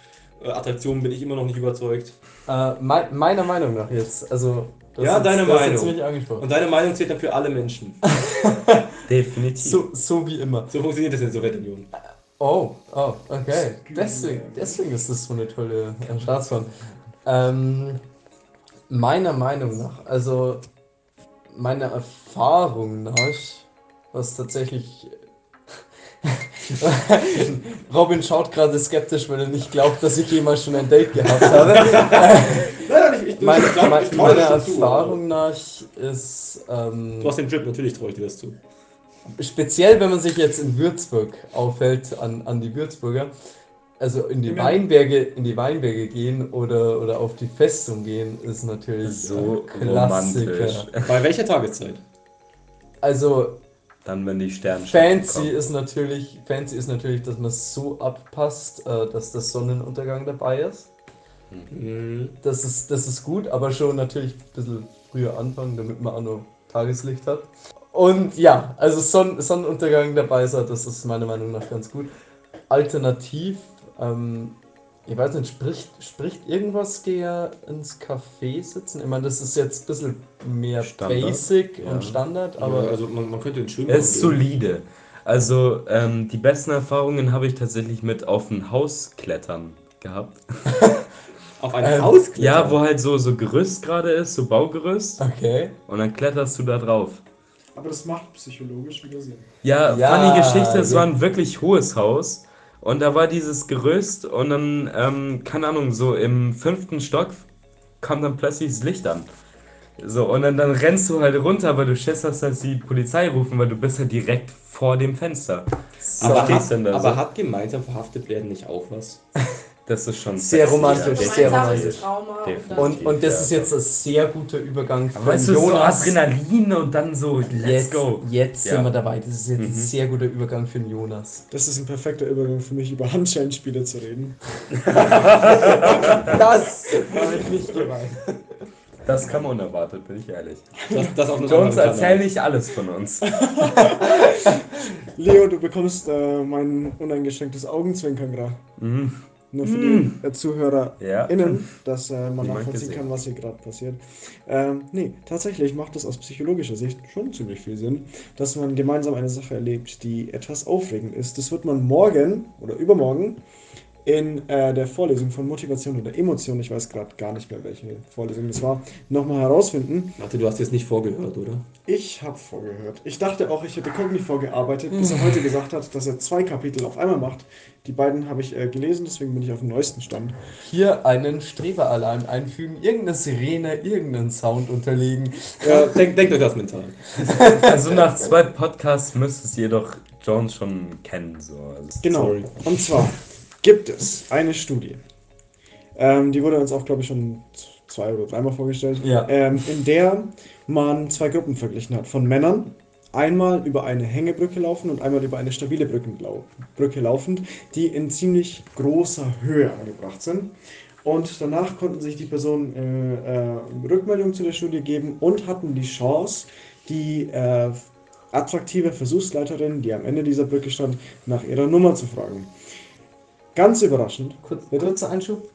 Äh, Attraktionen bin ich immer noch nicht überzeugt. Äh, mei- meiner Meinung nach jetzt, also. das Ja, ist- deine Meinung. Und deine Meinung zählt dann für alle Menschen. Definitiv. So, so wie immer. So funktioniert das in der Sowjetunion. Oh, oh, okay. Deswegen, deswegen ist das so eine tolle äh, Staatsform. Ähm, meiner Meinung nach, also meiner Erfahrung nach, was tatsächlich. Robin schaut gerade skeptisch, weil er nicht glaubt, dass ich jemals schon ein Date gehabt habe. Nein, nein, ich, ich, meine ich glaub, meine- ich trau meiner dir das zu, Erfahrung nach ist. Ähm, Du hast den Drip, natürlich traue ich dir das zu. Speziell, wenn man sich jetzt in Würzburg aufhält, an, an die Würzburger, also in die. Weinberge, in die Weinberge gehen oder, oder auf die Festung gehen, ist natürlich So ein Klassiker. romantisch. Bei welcher Tageszeit? Also Dann, wenn die Sterne fancy ist natürlich, fancy ist natürlich, dass man es so abpasst, äh, dass der Sonnenuntergang dabei ist. Mhm. Das ist, das ist gut, aber schon natürlich ein bisschen früher anfangen, damit man auch noch Tageslicht hat. Und ja, also Sonn Sonnenuntergang dabei sein, das ist meiner Meinung nach ganz gut. Alternativ, ähm, ich weiß nicht, spricht, spricht irgendwas gegen ins Café sitzen? Ich meine, das ist jetzt ein bisschen mehr Standard, Basic ja. und Standard, Aber aber also man, man könnte den schön Es ist solide. Also, ähm, die besten Erfahrungen habe ich tatsächlich mit auf ein Haus klettern gehabt. Auf ein Ähm, Haus klettern. Ja, wo halt so, so Gerüst gerade ist, so Baugerüst. okay. Und dann kletterst du da drauf. Aber das macht psychologisch wieder Sinn. Ja, Ja, funny Geschichte, es ja. war ein wirklich hohes Haus. Und da war dieses Gerüst und dann, ähm, keine Ahnung, so im fünften Stock kam dann plötzlich das Licht an. So, und dann, dann rennst du halt runter, aber du schätzt, dass halt die Polizei rufen, weil du bist halt direkt vor dem Fenster. So aber hat, aber so. hat gemeinsam verhaftet werden nicht auch was? Das ist schon Sehr sexy, romantisch, ja. sehr romantisch. Und Definitiv. Und, und das Ja. ist jetzt ein sehr guter Übergang von Weißt du, so Jonas. Adrenalin und dann so, let's Jetzt, go. jetzt Ja. sind wir dabei. Das ist jetzt ein Mhm. sehr guter Übergang für den Jonas. Das ist ein perfekter Übergang für mich, über Handschellenspiele zu reden. Das habe ich nicht gemeint. Das kam unerwartet, bin ich ehrlich. Das, das auf Jones, erzähl nicht alles von uns. Leo, du bekommst äh, mein uneingeschränktes Augenzwinkern gerade. Mhm. Nur für die äh, ZuhörerInnen, Ja. dass äh, man nachvollziehen kann, was hier gerade passiert. Ähm, nee, tatsächlich macht es aus psychologischer Sicht schon ziemlich viel Sinn, dass man gemeinsam eine Sache erlebt, die etwas aufregend ist. Das wird man morgen oder übermorgen in äh, der Vorlesung von Motivation oder Emotion, ich weiß gerade gar nicht mehr, welche Vorlesung das war, nochmal herausfinden. Warte, du hast jetzt nicht vorgehört, oder? Ich habe vorgehört. Ich dachte auch, ich hätte kognitiv vorgearbeitet, bis er heute gesagt hat, dass er zwei Kapitel auf einmal macht. Die beiden habe ich äh, gelesen, deswegen bin ich auf dem neuesten Stand. Hier einen Streberalarm einfügen, irgendeine Sirene, irgendeinen Sound unterlegen. Ja, denkt, denkt euch das mental. Also nach zwei Podcasts müsstest ihr doch Jones schon kennen. So. Also, Genau. Sorry. Und zwar gibt es eine Studie. Ähm, die wurde uns auch, glaube ich, schon zwei oder dreimal vorgestellt. Ja. Ähm, in der man zwei Gruppen verglichen hat. Von Männern, einmal über eine Hängebrücke laufen und einmal über eine stabile Brücke laufend, die in ziemlich großer Höhe angebracht sind. Und danach konnten sich die Personen äh, äh, Rückmeldung zu der Studie geben und hatten die Chance, die äh, attraktive Versuchsleiterin, die am Ende dieser Brücke stand, nach ihrer Nummer zu fragen. Ganz überraschend. Kurz, Bitte? kurzer Einschub.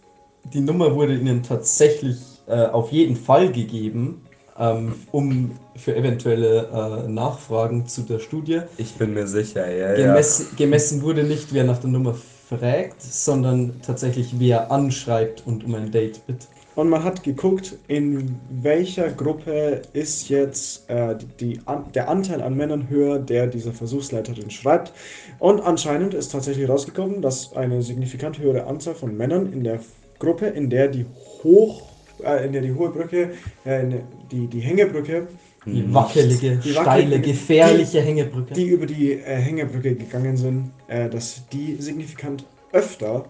Die Nummer wurde ihnen tatsächlich äh, auf jeden Fall gegeben, ähm, um für eventuelle äh, Nachfragen zu der Studie. ich bin mir sicher, ja, ja. Gemessen, gemessen wurde nicht, wer nach der Nummer fragt, sondern tatsächlich wer anschreibt und um ein Date bittet. Und man hat geguckt, in welcher Gruppe ist jetzt äh, die, an, der Anteil an Männern höher, der dieser Versuchsleiterin schreibt. Und anscheinend ist tatsächlich rausgekommen, dass eine signifikant höhere Anzahl von Männern in der Gruppe, in der die hoch, äh, in der die hohe Brücke, äh, die, die Hängebrücke, Die wackelige, Die steile, wackelige- gefährliche Hängebrücke. die über die äh, Hängebrücke gegangen sind, äh, dass die signifikant öfter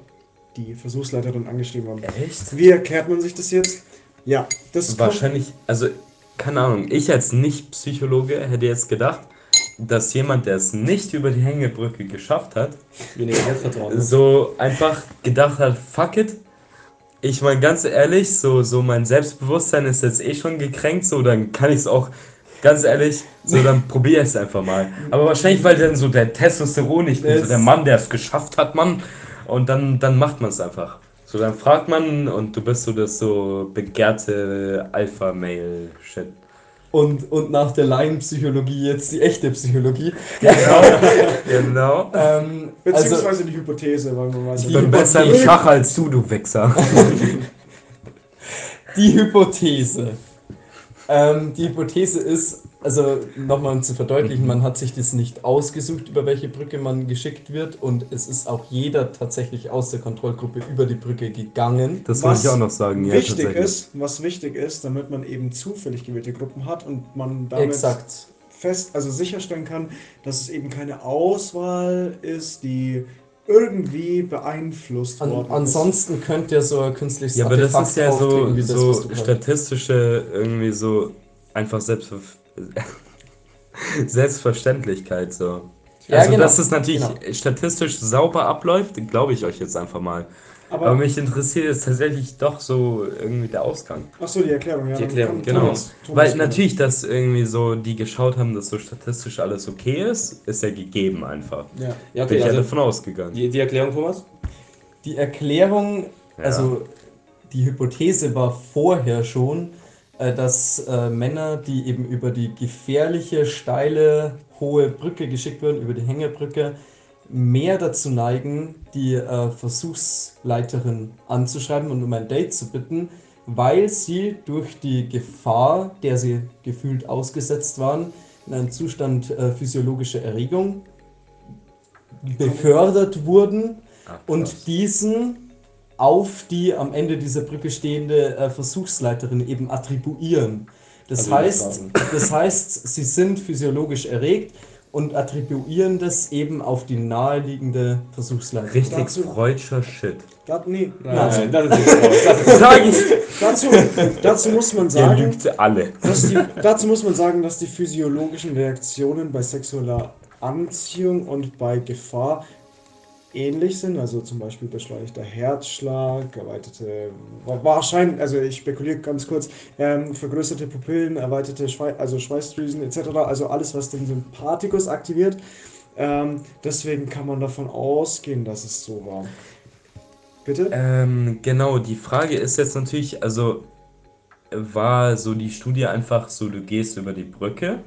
die Versuchsleiterin angeschrieben haben. Echt? Wie erklärt man sich das jetzt? Ja, das kommt- Wahrscheinlich, also, keine Ahnung, ich als Nicht-Psychologe hätte jetzt gedacht, dass jemand, der es nicht über die Hängebrücke geschafft hat, ne? so einfach gedacht hat, fuck it. Ich meine, ganz ehrlich, so, so mein Selbstbewusstsein ist jetzt eh schon gekränkt, so dann kann ich es auch, ganz ehrlich, so dann probiere ich es einfach mal. Aber wahrscheinlich, weil dann so der Testosteron, ich bin so der Mann, der es geschafft hat, Mann. Und dann, dann macht man es einfach. So, dann fragt man und du bist so das so begehrte Alpha-Mail-Shit. Und, und nach der Laienpsychologie jetzt die echte Psychologie. Genau. Ähm, also, Beziehungsweise die Hypothese, weil man weiß Ich ja bin besser im Schach als du, du Wichser. die Hypothese. Ähm, die Hypothese ist, also nochmal um zu verdeutlichen, man hat sich das nicht ausgesucht, über welche Brücke man geschickt wird und es ist auch jeder tatsächlich aus der Kontrollgruppe über die Brücke gegangen. Das wollte ich auch noch sagen. Ja, wichtig ist, was wichtig ist, damit man eben zufällig gewählte Gruppen hat und man damit Exakt. fest, also sicherstellen kann, dass es eben keine Auswahl ist, die irgendwie beeinflusst An, worden ist. ansonsten könnte ja so ein künstliches Ja, aber das ist ja so, so statistische, irgendwie so einfach Selbstver Selbstverständlichkeit so. Ja, also, genau, dass es natürlich genau. statistisch sauber abläuft, glaube ich euch jetzt einfach mal. Aber, Aber, mich interessiert jetzt tatsächlich doch so irgendwie der Ausgang. achso, die Erklärung, ja. Die Erklärung, genau. Thomas, Thomas, Weil natürlich, dass irgendwie so die geschaut haben, dass so statistisch alles okay ist, ist ja gegeben einfach. Ja. Ja, Bin okay, ich ja also davon ausgegangen. die, die Erklärung, Thomas? Die Erklärung, Ja. also die Hypothese war vorher schon, dass äh, Männer, die eben über die gefährliche, steile, hohe Brücke geschickt werden, über die Hängebrücke, mehr dazu neigen, die äh, Versuchsleiterin anzuschreiben und um ein Date zu bitten, weil sie durch die Gefahr, der sie gefühlt ausgesetzt waren, in einem Zustand äh, physiologischer Erregung befördert wurden krass. und diesen auf die am Ende dieser Brücke stehende äh, Versuchsleiterin eben attribuieren. Das Also heißt, das heißt, sie sind physiologisch erregt und attribuieren das eben auf die naheliegende Versuchsleiterin. Richtig Dazu- freudscher Shit. Da, nee, Nein, das ist nicht. Das ist Sag ich! dazu, dazu muss man sagen, lügt alle. dass die, dazu muss man sagen, dass die physiologischen Reaktionen bei sexueller Anziehung und bei Gefahr ähnlich sind. Also zum Beispiel beschleunigter Herzschlag, erweiterte, wa- wahrscheinlich, also ich spekuliere ganz kurz, ähm, vergrößerte Pupillen, erweiterte Schwei also Schweißdrüsen etc. Also alles, was den Sympathikus aktiviert. Ähm, deswegen kann man davon ausgehen, dass es so war. Bitte? Ähm, genau, die Frage ist jetzt natürlich, also war so die Studie einfach so, du gehst über die Brücke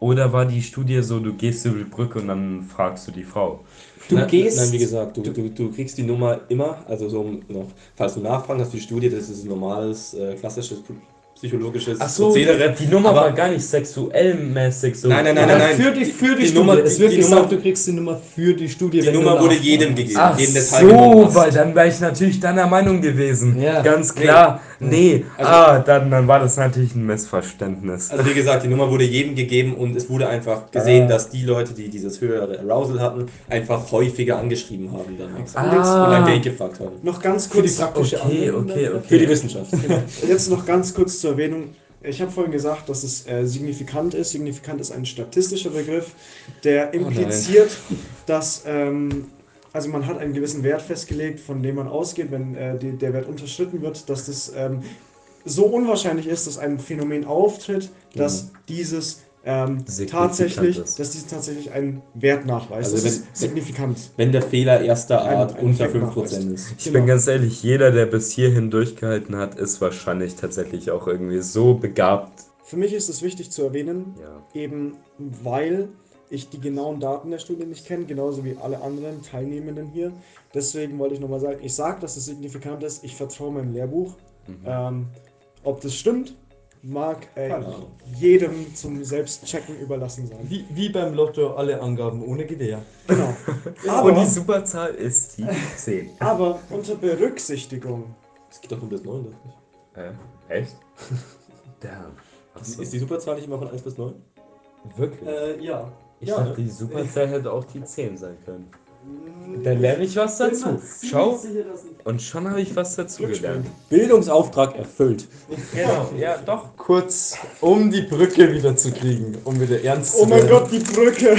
Oder war die Studie so, du gehst über die Brücke und dann fragst du die Frau? Du nein, gehst- Nein, wie gesagt, du, du, du kriegst die Nummer immer, also so noch, falls du nachfragen hast, die Studie, das ist ein normales, äh, klassisches psychologisches Ach so, Prozedere. die Nummer Aber- war gar nicht sexuell mäßig so. Nein, nein, nein, nein, nein. Für die, für die, Die Studie. Nummer- es wird die gesagt, Nummer- du kriegst die Nummer für die Studie. Die Nummer wurde jedem gegeben. Ach genommen so, weil dann wäre ich natürlich deiner Meinung gewesen. Ja. Ganz klar. Nee, Also- ah, dann, dann war das natürlich ein Missverständnis. Also wie gesagt, die Nummer wurde jedem gegeben und es wurde einfach gesehen, Ah. dass die Leute, die dieses höhere Arousal hatten, einfach häufiger angeschrieben haben danach. Ah. Und dann Geld gefragt haben. Noch ganz Für die kurz, praktische Okay, Anwendung okay, dann. okay. Für die Wissenschaft. jetzt noch ganz kurz zur Erwähnung. Ich habe vorhin gesagt, dass es äh, signifikant ist. Signifikant ist ein statistischer Begriff, der impliziert, dass ähm, also man hat einen gewissen Wert festgelegt, von dem man ausgeht, wenn äh, die, der Wert unterschritten wird, dass das ähm, so unwahrscheinlich ist, dass ein Phänomen auftritt, dass dieses ähm, tatsächlich, ist. dass dieses tatsächlich einen Wert nachweist. Also das wenn- ist signifikant. Wenn der Fehler erster Art ein unter Effekt 5% ist. Ich Genau. bin ganz ehrlich, jeder, der bis hierhin durchgehalten hat, ist wahrscheinlich tatsächlich auch irgendwie so begabt. Für mich ist es wichtig zu erwähnen, Ja. eben weil ich die genauen Daten der Studie nicht kenne, genauso wie alle anderen Teilnehmenden hier. Deswegen wollte ich nochmal sagen, ich sage, dass es signifikant ist, ich vertraue meinem Lehrbuch. Ähm, ob das stimmt, mag äh, jedem zum Selbstchecken überlassen sein. Wie, wie beim Lotto alle Angaben ohne Gewehr. Genau. Und Aber, die Superzahl ist die 10. aber unter Berücksichtigung, Es geht doch nur bis 9, dachte ich. Äh, echt? Damn. Ist, ist die Superzahl nicht immer von 1 bis 9? Wirklich? Äh, ja. Ich ja. dachte, die Superzahl hätte auch die 10 sein können. Dann lerne ich was dazu. Schau, und schon habe ich was dazu gelernt. Bildungsauftrag erfüllt. Genau, ja, doch. Kurz, um die Brücke wieder zu kriegen, um wieder ernst oh zu mein werden. Gott, die Brücke!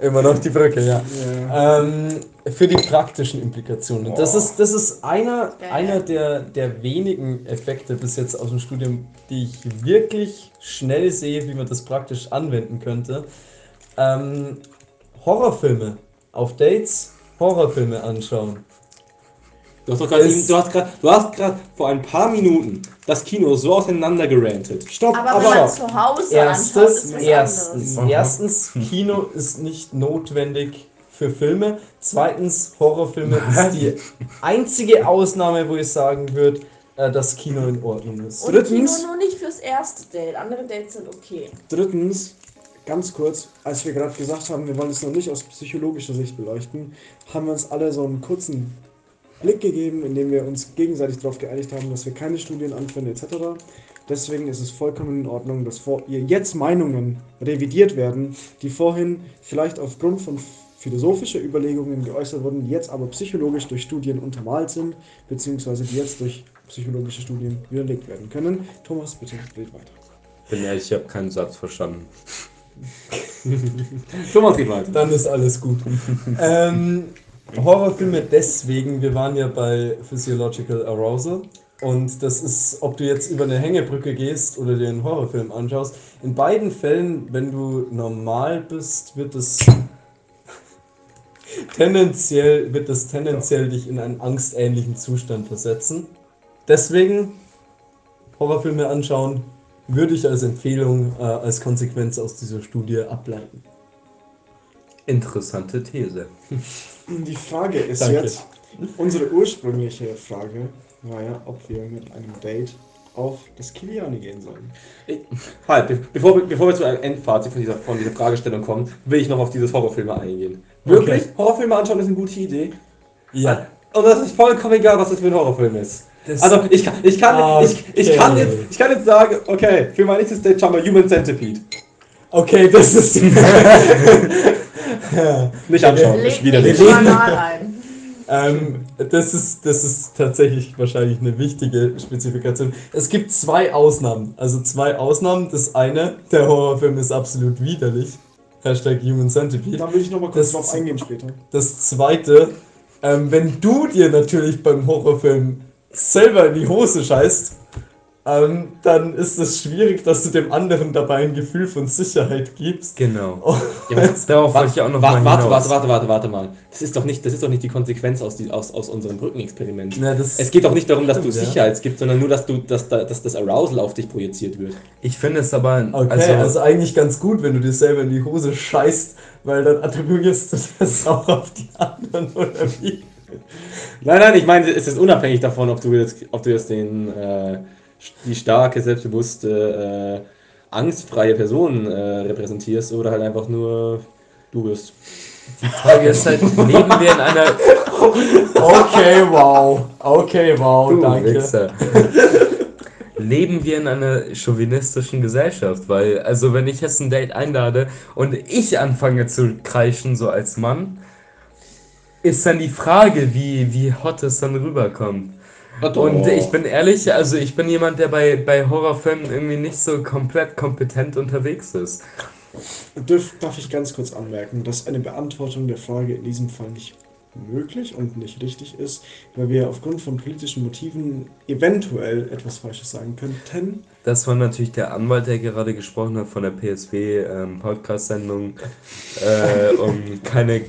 Immer noch die Brücke, ja. Ähm, für die praktischen Implikationen. Das ist, das ist einer, einer der, der wenigen Effekte bis jetzt aus dem Studium, die ich wirklich schnell sehe, wie man das praktisch anwenden könnte. Ähm, Horrorfilme auf Dates, Horrorfilme anschauen. Du hast doch gerade, du hast gerade, du hast gerade vor ein paar Minuten das Kino so auseinandergerantet. Stopp, Aber, wenn man aber zu Hause anschaut, Erstes, ist was erstens, anderes. Erstens, Kino ist nicht notwendig für Filme. Zweitens, Horrorfilme ist die einzige Ausnahme, wo ich sagen würde, äh, dass Kino in Ordnung ist. Und drittens- Kino nur nicht fürs erste Date. Andere Dates sind okay. drittens, ganz kurz, als wir gerade gesagt haben, wir wollen es noch nicht aus psychologischer Sicht beleuchten, haben wir uns alle so einen kurzen Blick gegeben, in dem wir uns gegenseitig darauf geeinigt haben, dass wir keine Studien anführen etc. Deswegen ist es vollkommen in Ordnung, dass vor ihr jetzt Meinungen revidiert werden, die vorhin vielleicht aufgrund von philosophischer Überlegungen geäußert wurden, die jetzt aber psychologisch durch Studien untermalt sind, beziehungsweise die jetzt durch psychologische Studien widerlegt werden können. Thomas, bitte red weiter. Bin ehrlich, ich habe keinen Satz verstanden. Thomas geht weiter. Dann ist alles gut. ähm, Horrorfilme deswegen, wir waren ja bei Physiological Arousal. Und das ist, ob du jetzt über eine Hängebrücke gehst oder dir einen Horrorfilm anschaust. In beiden Fällen, wenn du normal bist, wird es tendenziell, wird es tendenziell dich in einen angstähnlichen Zustand versetzen. Deswegen Horrorfilme anschauen, würde ich als Empfehlung, äh, als Konsequenz aus dieser Studie ableiten. Interessante These. Die Frage ist Danke. jetzt, unsere ursprüngliche Frage war ja, ob wir mit einem Date auf das Kiliani gehen sollen. Halt, be bevor, wir- bevor wir zu einem Endfazit von dieser, von dieser Fragestellung kommen, will ich noch auf dieses Horrorfilme eingehen. Wirklich? Okay. Horrorfilme anschauen ist eine gute Idee. Ja. Und das ist vollkommen egal, was das für ein Horrorfilm ist. Das- also ich kann, ich kann, ich, ich kann Okay. jetzt, ich kann jetzt sagen, okay, für mein nächstes Date schauen wir Human Centipede. Okay, das ist. Nicht anschauen, ist nah rein. ähm, das, ist, das ist tatsächlich wahrscheinlich eine wichtige Spezifikation. Es gibt zwei Ausnahmen. Also zwei Ausnahmen. Das eine, der Horrorfilm ist absolut widerlich. Hashtag Human Centipede. Da will ich nochmal kurz Das- drauf eingehen später. Das zweite, ähm, wenn du dir natürlich beim Horrorfilm selber in die Hose scheißt, ähm, dann ist es schwierig, dass du dem anderen dabei ein Gefühl von Sicherheit gibst. Genau. Ja, aber Darauf wollte ich auch noch warte, mal warte, warte, warte, warte, warte mal. Das ist doch nicht, das ist doch nicht die Konsequenz aus, die, aus, aus unserem Brückenexperiment. Na, das Es geht doch nicht darum, dass du Stimmt, ja. Sicherheit gibst, sondern nur, dass, du, dass, da, dass das Arousal auf dich projiziert wird. Ich finde es aber, Okay, also, also, eigentlich ganz gut, wenn du dir selber in die Hose scheißt, weil dann attribuierst du das auch auf die anderen oder wie? Nein, nein, ich meine, es ist unabhängig davon, ob du jetzt, ob du jetzt den, äh, die starke, selbstbewusste, äh, angstfreie Person äh, repräsentierst oder halt einfach nur du bist. die Frage ist halt, leben wir in einer... Okay, wow. Okay, wow, Du danke. Wichser. Leben wir in einer chauvinistischen Gesellschaft, weil, also wenn ich jetzt ein Date einlade und ich anfange zu kreischen, so als Mann, ist dann die Frage, wie, wie hot es dann rüberkommt. Und ich bin ehrlich, also ich bin jemand, der bei, bei Horrorfilmen irgendwie nicht so komplett kompetent unterwegs ist. Dürf, darf ich ganz kurz anmerken, dass eine Beantwortung der Frage in diesem Fall nicht möglich und nicht richtig ist, weil wir aufgrund von politischen Motiven eventuell etwas Falsches sagen könnten. Das war natürlich der Anwalt, der gerade gesprochen hat von der PSW ähm, äh, um keine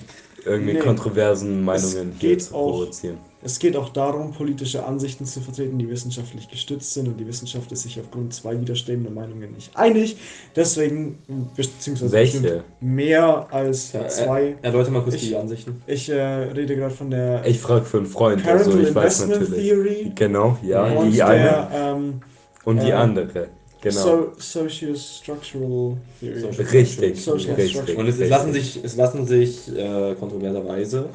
irgendwie Nee. kontroversen Meinungen geht zu provozieren. Es geht auch darum, politische Ansichten zu vertreten, die wissenschaftlich gestützt sind und die Wissenschaft ist sich aufgrund zwei widerstrebender Meinungen nicht einig. Deswegen, beziehungsweise Welche? mehr als Ja, zwei. Erläuter mal kurz Ich- die Ansichten. Ich äh, rede gerade von der Ich frage für einen Freund, Parental also ich weiß Investment natürlich. Theory Genau, ja, und die eine der ähm, und die äh, andere. Genau. so Socio-Structural Theory. Richtig, Social richtig. Und es, es lassen sich, es lassen sich äh, kontroverserweise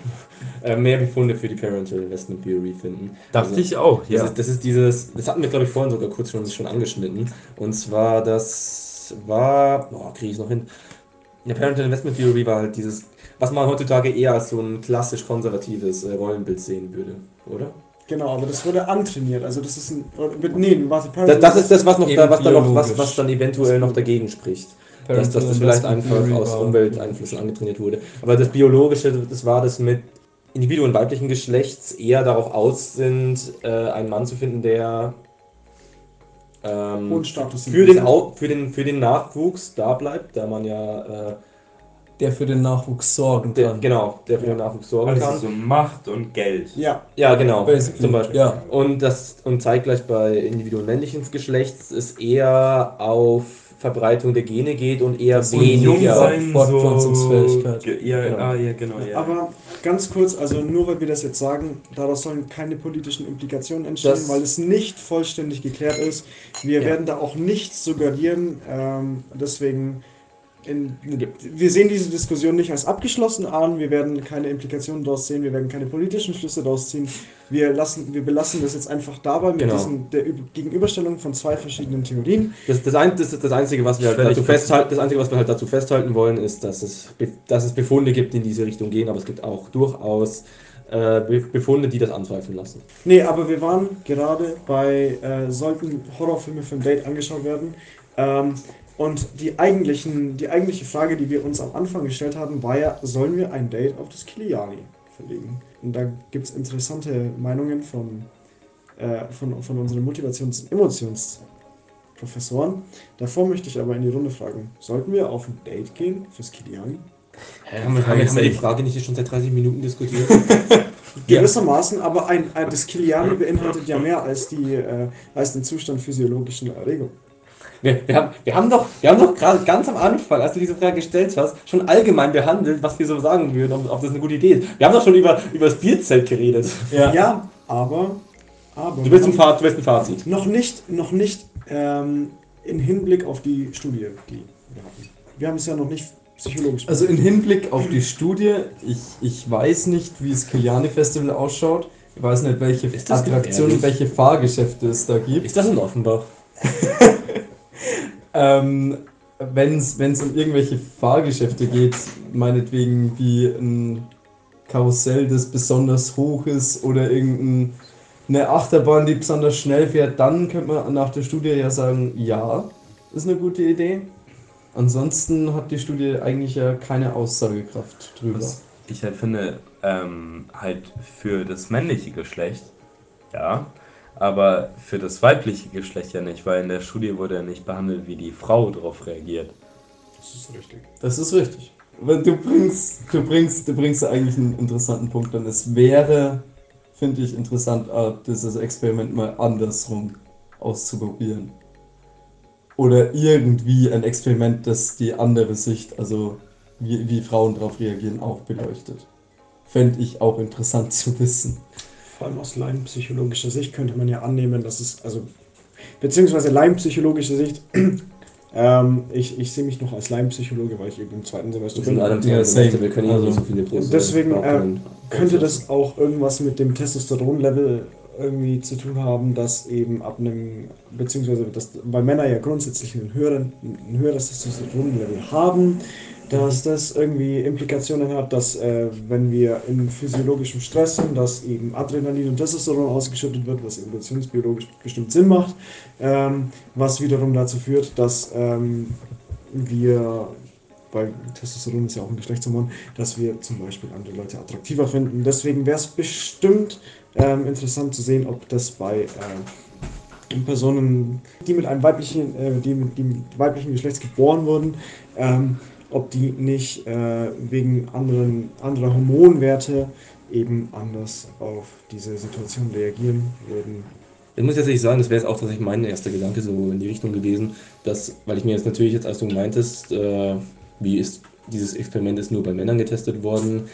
äh, mehr Befunde für die Parental Investment Theory finden. Dachte Also, ich auch, Das, ja. ist, das ist dieses, das hatten wir glaube ich vorhin sogar kurz schon, schon angeschnitten. Und zwar, das war, boah, kriege ich es noch hin. Ja, Parental Investment Theory war halt dieses, was man heutzutage eher als so ein klassisch konservatives äh, Rollenbild sehen würde, oder? Genau, aber das wurde antrainiert. Also das ist ein. oder- Nee, warte, Das, das ist das, was noch, da, was da noch, was, was dann eventuell noch dagegen spricht. Dass, dass das vielleicht einfach aus Umwelteinflüssen angetrainiert wurde. Aber das Biologische, das war das mit Individuen weiblichen Geschlechts eher darauf aus sind, äh, einen Mann zu finden, der ähm, für, den Au für, den, für den Nachwuchs da bleibt, da man ja äh, Der für den Nachwuchs sorgen der, kann. genau, der für den Nachwuchs sorgen Also kann. so Macht und Geld. Ja, Ja, genau, Basically, zum Beispiel. Ja. Und das und zeitgleich bei Individuen männlichen Geschlechts es eher auf Verbreitung der Gene geht und eher Das weniger. Fortpflanzungsfähigkeit. Ge- Ja, Genau. ah, ja, genau, ja. aber ganz kurz, also nur weil wir das jetzt sagen, daraus sollen keine politischen Implikationen entstehen, Das- weil es nicht vollständig geklärt ist. Wir Ja. werden da auch nichts suggerieren. Ähm, deswegen. In, wir sehen diese Diskussion nicht als abgeschlossen an, wir werden keine Implikationen daraus sehen, wir werden keine politischen Schlüsse daraus ziehen. Wir, lassen, wir belassen das jetzt einfach dabei mit Genau. diesen, der Üb- Gegenüberstellung von zwei verschiedenen Theorien. Das, das, ein, das, das Einzige, was wir halt dazu festhalten, das Einzige, was wir halt dazu festhalten wollen, ist, dass es, dass es Befunde gibt, die in diese Richtung gehen, aber es gibt auch durchaus äh, Be- Befunde, die das anzweifeln lassen. Nee, aber wir waren gerade bei, äh, sollten Horrorfilme für ein Date angeschaut werden. Ähm, und die, eigentlichen, die eigentliche Frage, die wir uns am Anfang gestellt haben, war ja, sollen wir ein Date auf das Kiliani verlegen? Und da gibt es interessante Meinungen von, äh, von, von unseren Motivations- und Emotionsprofessoren. Davor möchte ich aber in die Runde fragen, sollten wir auf ein Date gehen fürs Kiliani? Haben, wir, haben, wir, haben wir die Frage nicht schon seit 30 Minuten diskutiert? Gewissermaßen, aber ein, ein, das Kiliani beinhaltet ja mehr als, die, äh, als den Zustand physiologischen Erregung. wir, wir, haben, wir haben doch, wir haben doch gerade ganz am Anfang, als du diese Frage gestellt hast, schon allgemein behandelt, was wir so sagen würden, ob, ob das eine gute Idee ist. Wir haben doch schon über, über das Bierzelt geredet. Ja, aber, aber Du willst ein, Fazit, du willst ein Fazit. noch nicht, noch nicht ähm, in Hinblick auf die Studie, die wir hatten. Wir haben es ja noch nicht psychologisch. Also in Hinblick auf die Studie, ich, ich weiß nicht, wie das Kiliani Festival ausschaut. Ich weiß nicht, welche Attraktionen, welche Fahrgeschäfte es da gibt. Ist das in Offenbach? Ähm, Wenn es um irgendwelche Fahrgeschäfte geht, meinetwegen wie ein Karussell, das besonders hoch ist oder irgendeine Achterbahn, die besonders schnell fährt, dann könnte man nach der Studie ja sagen, ja, ist eine gute Idee. Ansonsten hat die Studie eigentlich ja keine Aussagekraft drüber. Was ich halt finde, ähm, halt für das männliche Geschlecht, ja, aber für das weibliche Geschlecht ja nicht, weil in der Studie wurde ja nicht behandelt, wie die Frau darauf reagiert. Das ist richtig. Das ist richtig. Aber du bringst, du bringst, du bringst eigentlich einen interessanten Punkt an. Es wäre, finde ich, interessant, äh, dieses Experiment mal andersrum auszuprobieren. Oder irgendwie ein Experiment, das die andere Sicht, also wie, wie Frauen darauf reagieren, auch beleuchtet. Fände ich auch interessant zu wissen. Vor allem aus laienpsychologischer Sicht könnte man ja annehmen, dass es, also, beziehungsweise laienpsychologische Sicht, ähm, ich, ich sehe mich noch als Laienpsychologe, weil ich eben im zweiten Semester bin. Ja, wir können Also, nicht so viele Pros- deswegen, Behauptungen Könnte aufsetzen. das auch irgendwas mit dem Testosteronlevel irgendwie zu tun haben, dass eben ab einem, beziehungsweise dass, weil Männer ja grundsätzlich einen höheren, ein höheres Testosteronlevel haben, dass das irgendwie Implikationen hat, dass äh, wenn wir in physiologischem Stress sind, dass eben Adrenalin und Testosteron ausgeschüttet wird, was evolutionsbiologisch bestimmt Sinn macht, ähm, was wiederum dazu führt, dass ähm, wir weil Testosteron ist ja auch ein Geschlechtshormon, dass wir zum Beispiel andere Leute attraktiver finden. Deswegen wäre es bestimmt ähm, interessant zu sehen, ob das bei ähm, Personen, die mit einem weiblichen, äh, die mit dem weiblichen Geschlechts geboren wurden, ähm, ob die nicht äh, wegen anderen, anderer Hormonwerte eben anders auf diese Situation reagieren würden. Ich muss jetzt nicht sagen, das wäre jetzt auch tatsächlich mein erster Gedanke so in die Richtung gewesen, dass, weil ich mir jetzt natürlich jetzt, als du meintest, äh, wie ist dieses Experiment ist nur bei Männern getestet worden,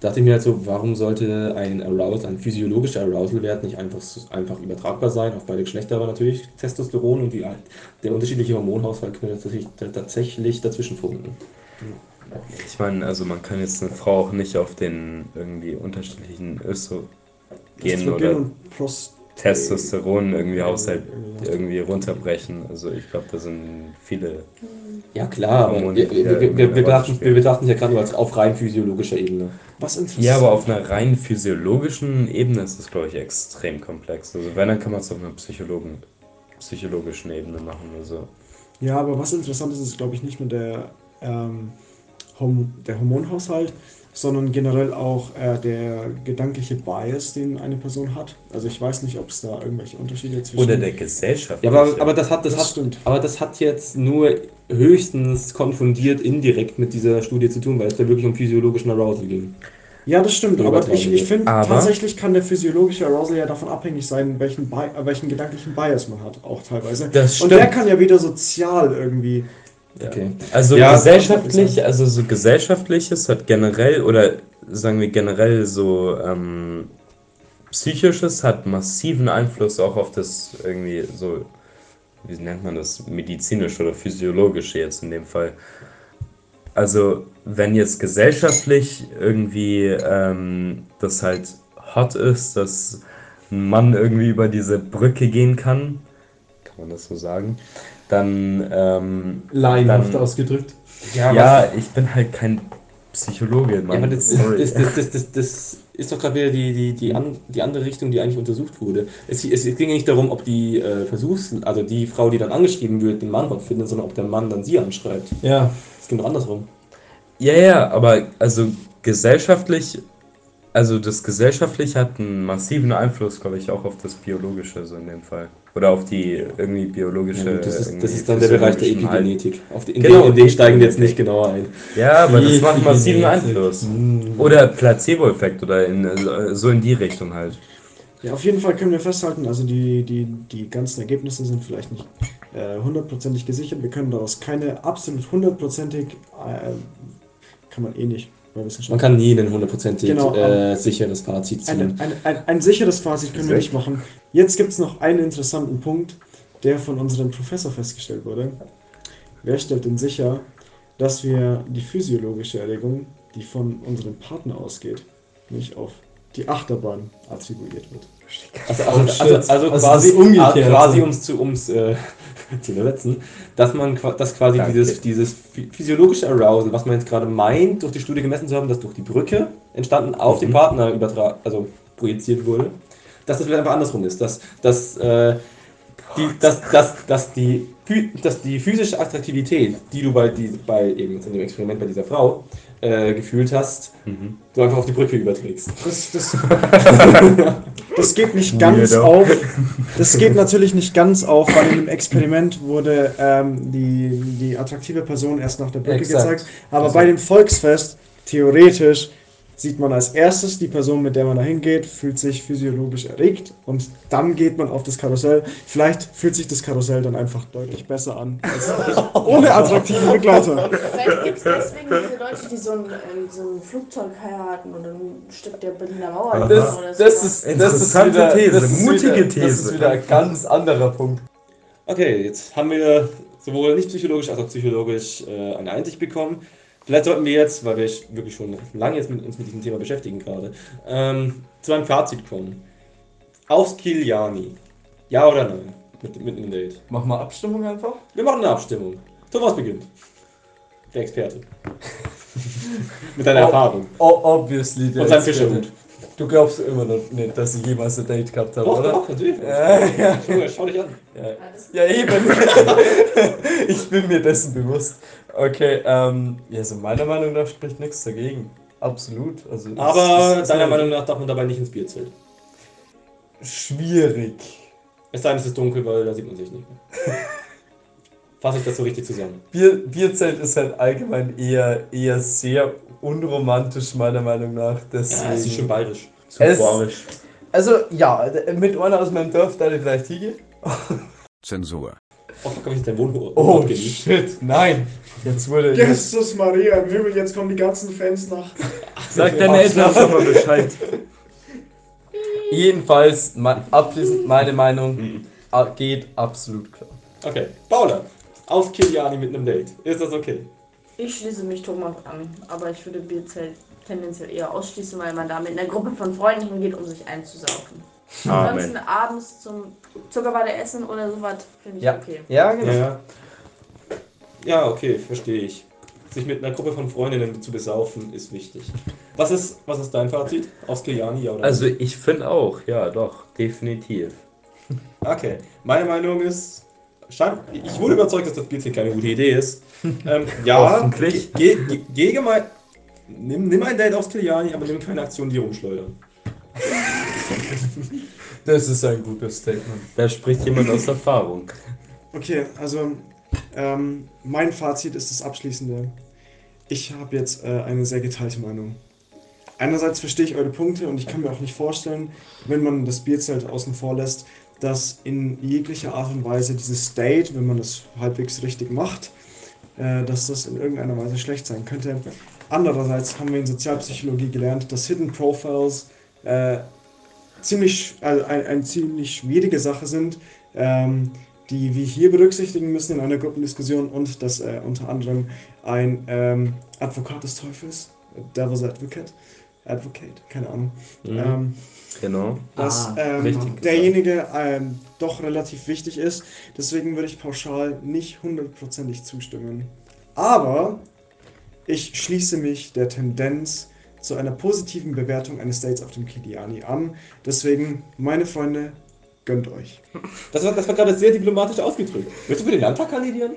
dachte ich mir halt so, warum sollte ein Arousal, ein physiologischer Arousal-Wert nicht einfach, so- einfach übertragbar sein auf beide Geschlechter, aber natürlich Testosteron und die, der unterschiedliche Hormonhaushalt können tatsächlich, tatsächlich dazwischen funken. Ich meine, also man kann jetzt eine Frau auch nicht auf den irgendwie unterschiedlichen Östrogen Östrogen oder und Prost Testosteron irgendwie Haushalt irgendwie runterbrechen. Also ich glaube, da sind viele. Ja klar, wir, wir, wir, wir, betrachten, spielen. wir betrachten es ja gerade nur als auf rein physiologischer Ebene. Was interessant. Ja, aber auf einer rein physiologischen Ebene ist das, glaube ich, extrem komplex. Also wenn, dann kann man es auf einer Psychologen, psychologischen Ebene machen. Also Ja, aber was interessant ist, ist, glaube ich, nicht nur der, ähm, Horm der Hormonhaushalt, sondern generell auch äh, der gedankliche Bias, den eine Person hat. Also ich weiß nicht, ob es da irgendwelche Unterschiede zwischen... oder der Gesellschaft. Ja, aber, aber das hat, das, Das hat, stimmt. aber das hat jetzt nur höchstens konfundiert indirekt mit dieser Studie zu tun, weil es da wirklich um physiologischen Arousal ging. Ja, das stimmt, aber ich, ich finde, tatsächlich kann der physiologische Arousal ja davon abhängig sein, welchen, Bi welchen gedanklichen Bias man hat, auch teilweise. Das Und stimmt. der kann ja wieder sozial irgendwie... Okay. Also Ja, gesellschaftlich, also so gesellschaftliches hat generell oder sagen wir generell so ähm, psychisches hat massiven Einfluss auch auf das irgendwie so, wie nennt man das, medizinische oder physiologische jetzt in dem Fall. Also wenn jetzt gesellschaftlich irgendwie ähm, das halt hot ist, dass ein Mann irgendwie über diese Brücke gehen kann, kann man das so sagen, dann ähm, Laienhaft ausgedrückt. Ja, ja, ich bin halt kein Psychologe, Ja, Mann. aber das, Sorry. das, das, das, das, das ist doch gerade wieder die, die, die, an, die andere Richtung, die eigentlich untersucht wurde. Es, es ging ja nicht darum, ob die äh, Versuchs-, also die Frau, die dann angeschrieben wird, den Mann hot findet, sondern ob der Mann dann sie anschreibt. Ja, Es ging doch andersrum. Ja, ja, aber also gesellschaftlich, also das gesellschaftlich hat einen massiven Einfluss, glaube ich, auch auf das Biologische, so in dem Fall. Oder auf die irgendwie biologische. Ja, das, ist, das ist dann der Bereich der Halt- Epigenetik. Auf die, in, Genau, den, in den steigen wir jetzt nicht genauer ein. Ja, aber das macht massiven. Einfluss. Hm. Oder Placebo-Effekt oder in, äh, so in die Richtung halt. Ja, auf jeden Fall können wir festhalten, also die, die, die ganzen Ergebnisse sind vielleicht nicht äh, hundertprozentig gesichert. Wir können daraus keine absolut hundertprozentig, äh, kann man eh nicht. Man kann nie ein hundertprozentig Genau, äh, sicheres Fazit ziehen. Ein, ein, ein, ein sicheres Fazit können wir nicht machen. Jetzt gibt es noch einen interessanten Punkt, der von unserem Professor festgestellt wurde. Wer stellt denn sicher, dass wir die physiologische Erregung, die von unserem Partner ausgeht, nicht auf die Achterbahn attribuiert wird? Also, also, also, also, quasi, quasi ums zu ums äh, zu übersetzen, dass man dass quasi Danke. dieses, dieses phy- physiologische Arousal, was man jetzt gerade meint, durch die Studie gemessen zu haben, dass durch die Brücke entstanden auf den Mhm. Partner übertra also projiziert wurde, dass das vielleicht einfach andersrum ist, dass, dass äh, die, dass, dass, dass, die, dass die physische Attraktivität, die du bei, die, bei eben in dem Experiment bei dieser Frau äh, gefühlt hast, Mhm. du einfach auf die Brücke überträgst. Das, das, das geht nicht ganz Weirdo. auf. Das geht natürlich nicht ganz auf, weil in dem Experiment wurde ähm, die, die attraktive Person erst nach der Brücke Exakt. gezeigt. Aber Also- bei dem Volksfest, theoretisch, sieht man als erstes die Person, mit der man da hingeht, fühlt sich physiologisch erregt und dann geht man auf das Karussell. Vielleicht fühlt sich das Karussell dann einfach deutlich besser an. Als ohne attraktiven Begleiter. Vielleicht gibt es deswegen diese Leute, die so ein, ähm, so ein Flugzeug heiraten oder ein Stück der Berliner Mauer. Das, oder das, ist, das ist Interessante wieder, These, das ist mutige wieder, Das These. ist wieder ein ganz anderer Punkt. Okay, jetzt haben wir sowohl nicht psychologisch als auch psychologisch äh, eine Einsicht bekommen. Vielleicht sollten wir jetzt, weil wir wirklich schon lange jetzt mit uns mit diesem Thema beschäftigen gerade, ähm, zu einem Fazit kommen. Aufs Kiliani. Ja oder nein? Mit, mit einem Date. Mach mal Abstimmung einfach. Wir machen eine Abstimmung. Thomas beginnt. Der Experte. mit deiner. Erfahrung. Obviously. der Und sein. Fischerhut. Du glaubst immer noch nicht, dass ich jemals ein Date gehabt habe, Doch, oder? doch, natürlich. Ja, ja. Junge, schau dich an. Ja. Ja, eben. ich bin mir dessen bewusst. Okay, ähm, ja, also meiner Meinung nach spricht nichts dagegen. Absolut. Also es Aber ist- deiner Meinung nach darf man dabei nicht ins Bierzelt. schwierig. Es sei denn, es ist dunkel, weil da sieht man sich nicht mehr. Fasse ich das so richtig zusammen. Bier, Bierzelt ist halt allgemein eher, eher sehr unromantisch, meiner Meinung nach. Deswegen. Ja, es ist schon bayerisch. Zu Es-. Also, ja, mit einer aus meinem Dorf, da ich vielleicht hingehen. Zensur. Oh, fuck, hab ich jetzt dein Wohnort Oh, shit, nein. Jetzt wurde. Jesus Maria im Himmel, jetzt kommen die ganzen Fans nach. Sag deinen Eltern schon mal Bescheid. Jedenfalls, mein, abschließend meine Meinung Mhm. geht absolut klar. Okay. Paula, auf Kiliani mit einem Date. Ist das okay? Ich schließe mich Thomas an, aber ich würde Bierzelt tendenziell eher ausschließen, weil man da mit einer Gruppe von Freunden hingeht, um sich einzusaufen. Ansonsten Amen. abends zum Zuckerwatte essen oder sowas finde ich Ja. okay. Ja, genau. Ja. Ja, okay, verstehe ich. Sich mit einer Gruppe von Freundinnen zu besaufen ist wichtig. Was ist, was ist dein Fazit? Aus Kiliani, ja oder Also ich finde auch, ja doch, definitiv. Okay, meine Meinung ist, schein, ich wurde überzeugt, dass das Bierzelt keine gute Idee ist. Ähm, ja, Hoffentlich. Geh, geh, geh mal, nimm, nimm ein Date aus Kiliani, aber nimm keine Aktion, die rumschleudern. Das ist ein gutes Statement. Da spricht jemand aus Erfahrung. Okay, also ähm, mein Fazit ist das abschließende. Ich habe jetzt äh, eine sehr geteilte Meinung. Einerseits verstehe ich eure Punkte und ich kann mir auch nicht vorstellen, wenn man das Bierzelt außen vor lässt, dass in jeglicher Art und Weise dieses Date, wenn man das halbwegs richtig macht, äh, dass das in irgendeiner Weise schlecht sein könnte. Andererseits haben wir in Sozialpsychologie gelernt, dass Hidden Profiles äh, ziemlich, also ein, eine ziemlich schwierige Sache sind, ähm, die wir hier berücksichtigen müssen in einer Gruppendiskussion und dass äh, unter anderem ein ähm, Advokat des Teufels, Devil's Advocate, Advocate, keine Ahnung, ähm, Genau. dass Ah, ähm, gesagt. derjenige ähm, doch relativ wichtig ist. Deswegen würde ich pauschal nicht hundertprozentig zustimmen. Aber ich schließe mich der Tendenz zu einer positiven Bewertung eines Dates auf dem Kiliani an. Deswegen, meine Freunde, gönnt euch. Das war, das war gerade sehr diplomatisch ausgedrückt. Willst du für den Landtag kandidieren?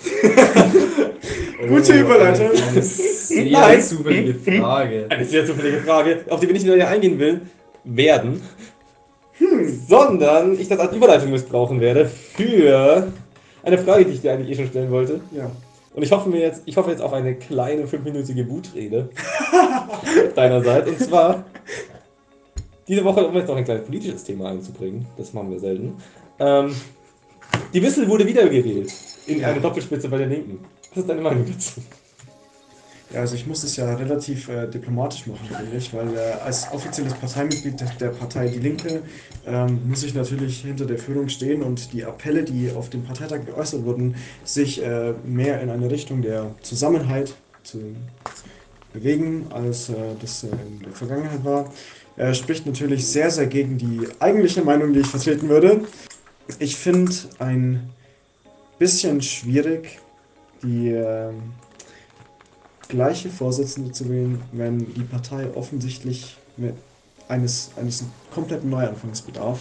Gute Überleitung. Eine sehr zufällige Frage. Eine sehr zufällige Frage, auf die wir nicht wieder eingehen will, werden. Sondern ich das als Überleitung missbrauchen werde für eine Frage, die ich dir eigentlich eh schon stellen wollte. Ja. Und ich hoffe mir jetzt, ich hoffe jetzt auf eine kleine fünfminütige Wutrede deinerseits. Und zwar diese Woche, um jetzt noch ein kleines politisches Thema einzubringen, das machen wir selten. Ähm, die Wissel wurde wiedergewählt in eine Doppelspitze bei der Linken. Was ist deine Meinung dazu? Ja, also ich muss es ja relativ äh, diplomatisch machen, finde ich, weil äh, als offizielles Parteimitglied der- der Partei Die Linke ähm, muss ich natürlich hinter der Führung stehen und die Appelle, die auf dem Parteitag geäußert wurden, sich äh, mehr in eine Richtung der Zusammenhalt zu bewegen, als äh, das äh, in der Vergangenheit war, äh, spricht natürlich sehr, sehr gegen die eigentliche Meinung, die ich vertreten würde. Ich finde ein bisschen schwierig, die ähm, gleiche Vorsitzende zu wählen, wenn die Partei offensichtlich eines, eines kompletten Neuanfangs bedarf.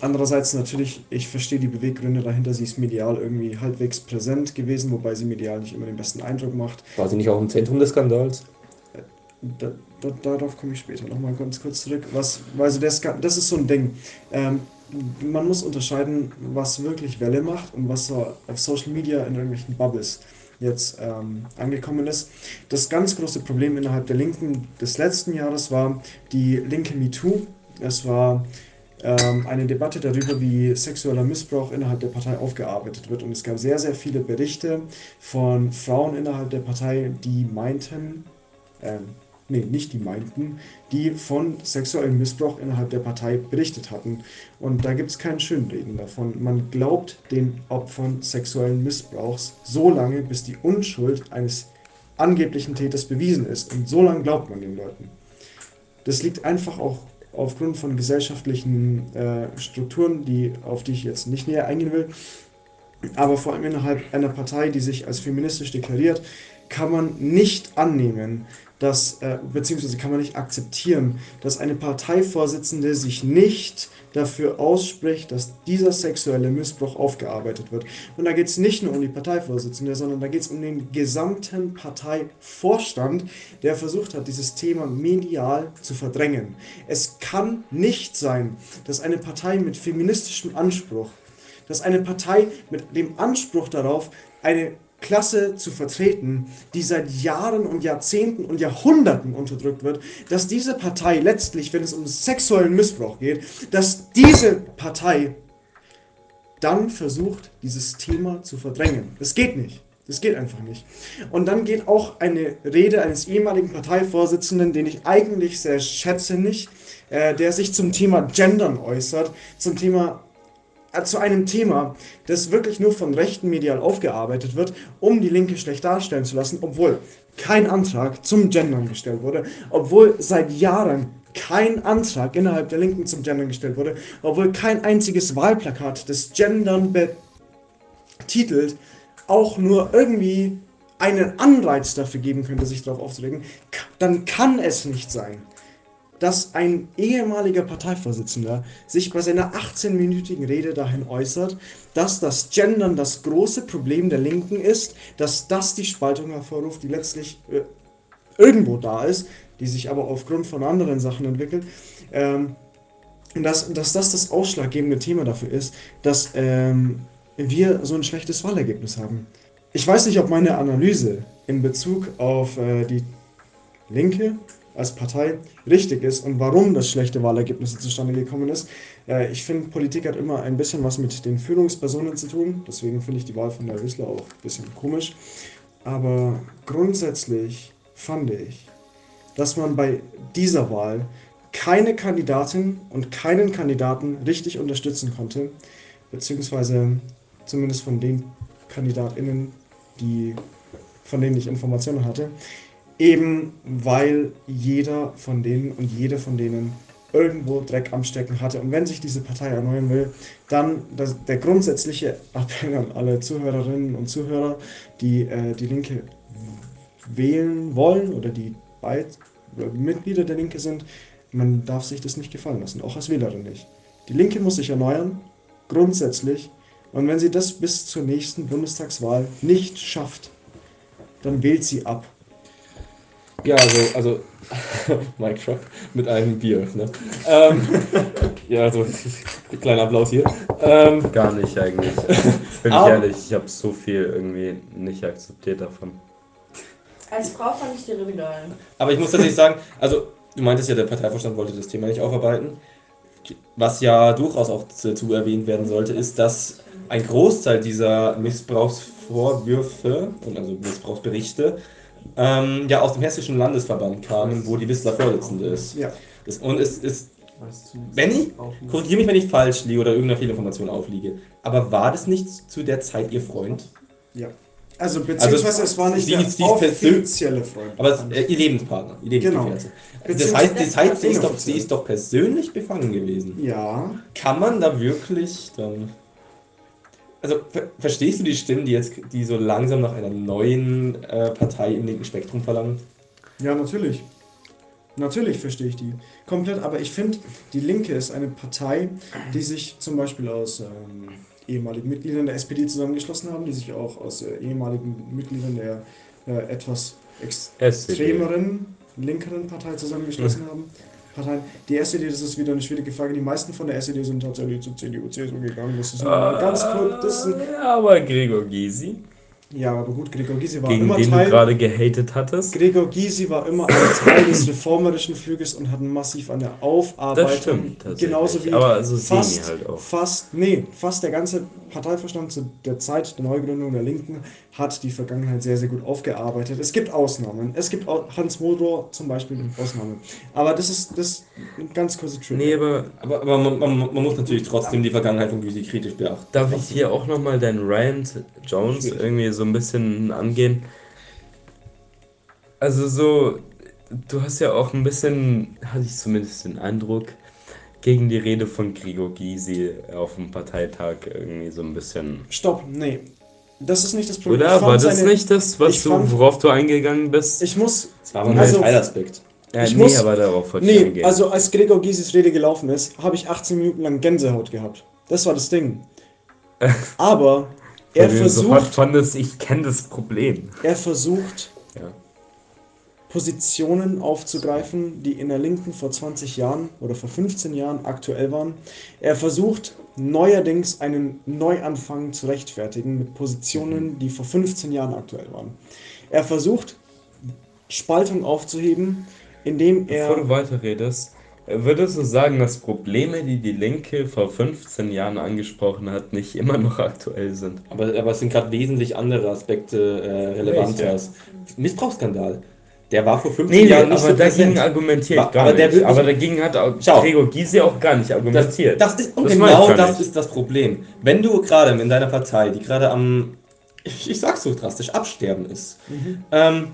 Andererseits natürlich, ich verstehe die Beweggründe dahinter, sie ist medial irgendwie halbwegs präsent gewesen, wobei sie medial nicht immer den besten Eindruck macht. War sie nicht auch im Zentrum des Skandals? Da, da, darauf komme ich später nochmal ganz kurz zurück. Was, also Ska das ist so ein Ding. Ähm, man muss unterscheiden, was wirklich Welle macht und was so auf Social Media in irgendwelchen Bubbles jetzt ähm, angekommen ist. Das ganz große Problem innerhalb der Linken des letzten Jahres war die linke MeToo. Es war ähm, eine Debatte darüber, wie sexueller Missbrauch innerhalb der Partei aufgearbeitet wird. Und es gab sehr, sehr viele Berichte von Frauen innerhalb der Partei, die meinten, ähm, nee, nicht die meinten, die von sexuellem Missbrauch innerhalb der Partei berichtet hatten. Und da gibt es kein Schönreden davon. Man glaubt den Opfern sexuellen Missbrauchs so lange, bis die Unschuld eines angeblichen Täters bewiesen ist. Und so lange glaubt man den Leuten. Das liegt einfach auch aufgrund von gesellschaftlichen äh, Strukturen, die, auf die ich jetzt nicht näher eingehen will. Aber vor allem innerhalb einer Partei, die sich als feministisch deklariert, kann man nicht annehmen, dass, äh, beziehungsweise kann man nicht akzeptieren, dass eine Parteivorsitzende sich nicht dafür ausspricht, dass dieser sexuelle Missbrauch aufgearbeitet wird. Und da geht es nicht nur um die Parteivorsitzende, sondern da geht es um den gesamten Parteivorstand, der versucht hat, dieses Thema medial zu verdrängen. Es kann nicht sein, dass eine Partei mit feministischem Anspruch, dass eine Partei mit dem Anspruch darauf, eine Klasse zu vertreten, die seit Jahren und Jahrzehnten und Jahrhunderten unterdrückt wird, dass diese Partei letztlich, wenn es um sexuellen Missbrauch geht, dass diese Partei dann versucht, dieses Thema zu verdrängen. Das geht nicht. Das geht einfach nicht. Und dann geht auch eine Rede eines ehemaligen Parteivorsitzenden, den ich eigentlich sehr schätze, nicht, äh, der sich zum Thema Gendern äußert, zum Thema zu einem Thema, das wirklich nur von Rechten medial aufgearbeitet wird, um die Linke schlecht darstellen zu lassen, obwohl kein Antrag zum Gendern gestellt wurde, obwohl seit Jahren kein Antrag innerhalb der Linken zum Gendern gestellt wurde, obwohl kein einziges Wahlplakat das Gendern betitelt, auch nur irgendwie einen Anreiz dafür geben könnte, sich darauf aufzuregen, dann kann es nicht sein, dass ein ehemaliger Parteivorsitzender sich bei seiner 18-minütigen Rede dahin äußert, dass das Gendern das große Problem der Linken ist, dass das die Spaltung hervorruft, die letztlich äh, irgendwo da ist, die sich aber aufgrund von anderen Sachen entwickelt. Ähm, dass, dass das das ausschlaggebende Thema dafür ist, dass ähm, wir so ein schlechtes Wahlergebnis haben. Ich weiß nicht, ob meine Analyse in Bezug auf äh, die Linke als Partei richtig ist und warum das schlechte Wahlergebnis zustande gekommen ist. Äh, ich finde, Politik hat immer ein bisschen was mit den Führungspersonen zu tun. Deswegen finde ich die Wahl von der Wissler auch ein bisschen komisch. Aber grundsätzlich fand ich, dass man bei dieser Wahl keine Kandidatin und keinen Kandidaten richtig unterstützen konnte, beziehungsweise zumindest von den KandidatInnen, die, von denen ich Informationen hatte, Eben weil jeder von denen und jede von denen irgendwo Dreck am Stecken hatte. Und wenn sich diese Partei erneuern will, dann das, der grundsätzliche Appell an alle Zuhörerinnen und Zuhörer, die äh, die Linke wählen wollen oder die bei, Mitglieder der Linke sind, man darf sich das nicht gefallen lassen, auch als Wählerin nicht. Die Linke muss sich erneuern, grundsätzlich. Und wenn sie das bis zur nächsten Bundestagswahl nicht schafft, dann wählt sie ab. Ja, also, also Mike Truck mit einem Bier. Ne? Ähm, ja, also kleiner Applaus hier. Ähm, Gar nicht eigentlich. Bin ich ehrlich, ich habe so viel irgendwie nicht akzeptiert davon. Als Frau fand ich die geil. aber ich muss tatsächlich sagen, also du meintest ja, der Parteivorstand wollte das Thema nicht aufarbeiten. Was ja durchaus auch dazu erwähnt werden sollte, ist, dass ein Großteil dieser Missbrauchsvorwürfe und also Missbrauchsberichte ähm, ja aus dem hessischen Landesverband kamen, wo die Wissler Vorsitzende ist. Ja. Das, und es ist, ich, korrigiere mich, wenn ich falsch liege oder irgendeiner Fehlinformation aufliege, aber war das nicht zu der Zeit Ihr Freund? Also beziehungsweise Also, es war nicht sie- der offizielle Freund. Aber es, äh, Ihr Lebenspartner, Ihr Genau. Lebensgefährte. Das heißt, das heißt sie, ist doch, sie ist doch persönlich befangen gewesen. ja, Kann man da wirklich dann. Also ver verstehst du die Stimmen, die jetzt, die so langsam nach einer neuen äh, Partei im linken Spektrum verlangen? ja, natürlich. Natürlich verstehe ich die komplett, aber ich finde, die Linke ist eine Partei, die sich zum Beispiel aus ähm, ehemaligen Mitgliedern der SPD zusammengeschlossen haben, die sich auch aus äh, ehemaligen Mitgliedern der äh, etwas extremeren, linkeren Partei zusammengeschlossen haben. Parteien. Die SED, das ist wieder eine schwierige Frage. Die meisten von der SED sind tatsächlich zu CDU, CSU gegangen. Das ist nur ganz kurz. Ein, Ja, aber Gregor Gysi, ja, aber gut, Gregor Gysi war gegen immer den du Teil. gerade gehatet hattest. Gregor Gysi war immer ein Teil des reformerischen Flügels und hat massiv an der Aufarbeitung. Das stimmt tatsächlich. Genauso wie aber so semi fast, halt auch. fast, nee, fast der ganze Parteiverstand zu der Zeit der Neugründung der Linken hat die Vergangenheit sehr, sehr gut aufgearbeitet. Es gibt Ausnahmen. Es gibt auch Hans Modor zum Beispiel Ausnahmen. Aber das ist das ist ein ganz kurzer Trip. Nee, aber Aber, aber man, man, man muss natürlich trotzdem die Vergangenheit von Gysi kritisch beachten. darf ich hier auch nochmal deinen Rand Jones irgendwie so ein bisschen angehen? Also so, du hast ja auch ein bisschen, hatte ich zumindest den Eindruck, gegen die Rede von Gregor Gysi auf dem Parteitag irgendwie so ein bisschen. Stopp, nee. Das ist nicht das Problem. Oder Ich war das seine- nicht das, was ich du, fand- worauf du eingegangen bist? Ich muss. Das war aber nur Also- ein Teilaspekt. ja, ich nee, muss- aber darauf wollte ich Nee, eingehen. also als Gregor Gysis Rede gelaufen ist, habe ich 18 Minuten lang Gänsehaut gehabt. Das war das Ding. Aber er Weil du sofort versucht, fandest, ich kenne das Problem. er versucht, Ja. Positionen aufzugreifen, die in der Linken vor 20 Jahren oder vor 15 Jahren aktuell waren. Er versucht neuerdings einen Neuanfang zu rechtfertigen mit Positionen, die vor 15 Jahren aktuell waren. Er versucht Spaltung aufzuheben, indem Bevor er du weiterredest, würdest du sagen, dass Probleme, die die Linke vor 15 Jahren angesprochen hat, nicht immer noch aktuell sind? Aber, aber es sind gerade wesentlich andere Aspekte äh, relevanter. Welche? Missbrauchsskandal. Der war vor 15 Nee, Jahren nicht aber so dagegen argumentiert Aber- gar aber der nicht. nicht- aber dagegen hat auch Schau. Gregor Gysi auch gar nicht Das, argumentiert. das ist, und Das genau das nicht. ist das Problem. Wenn du gerade in deiner Partei, die gerade am, ich, ich sag's so drastisch, absterben ist, ähm,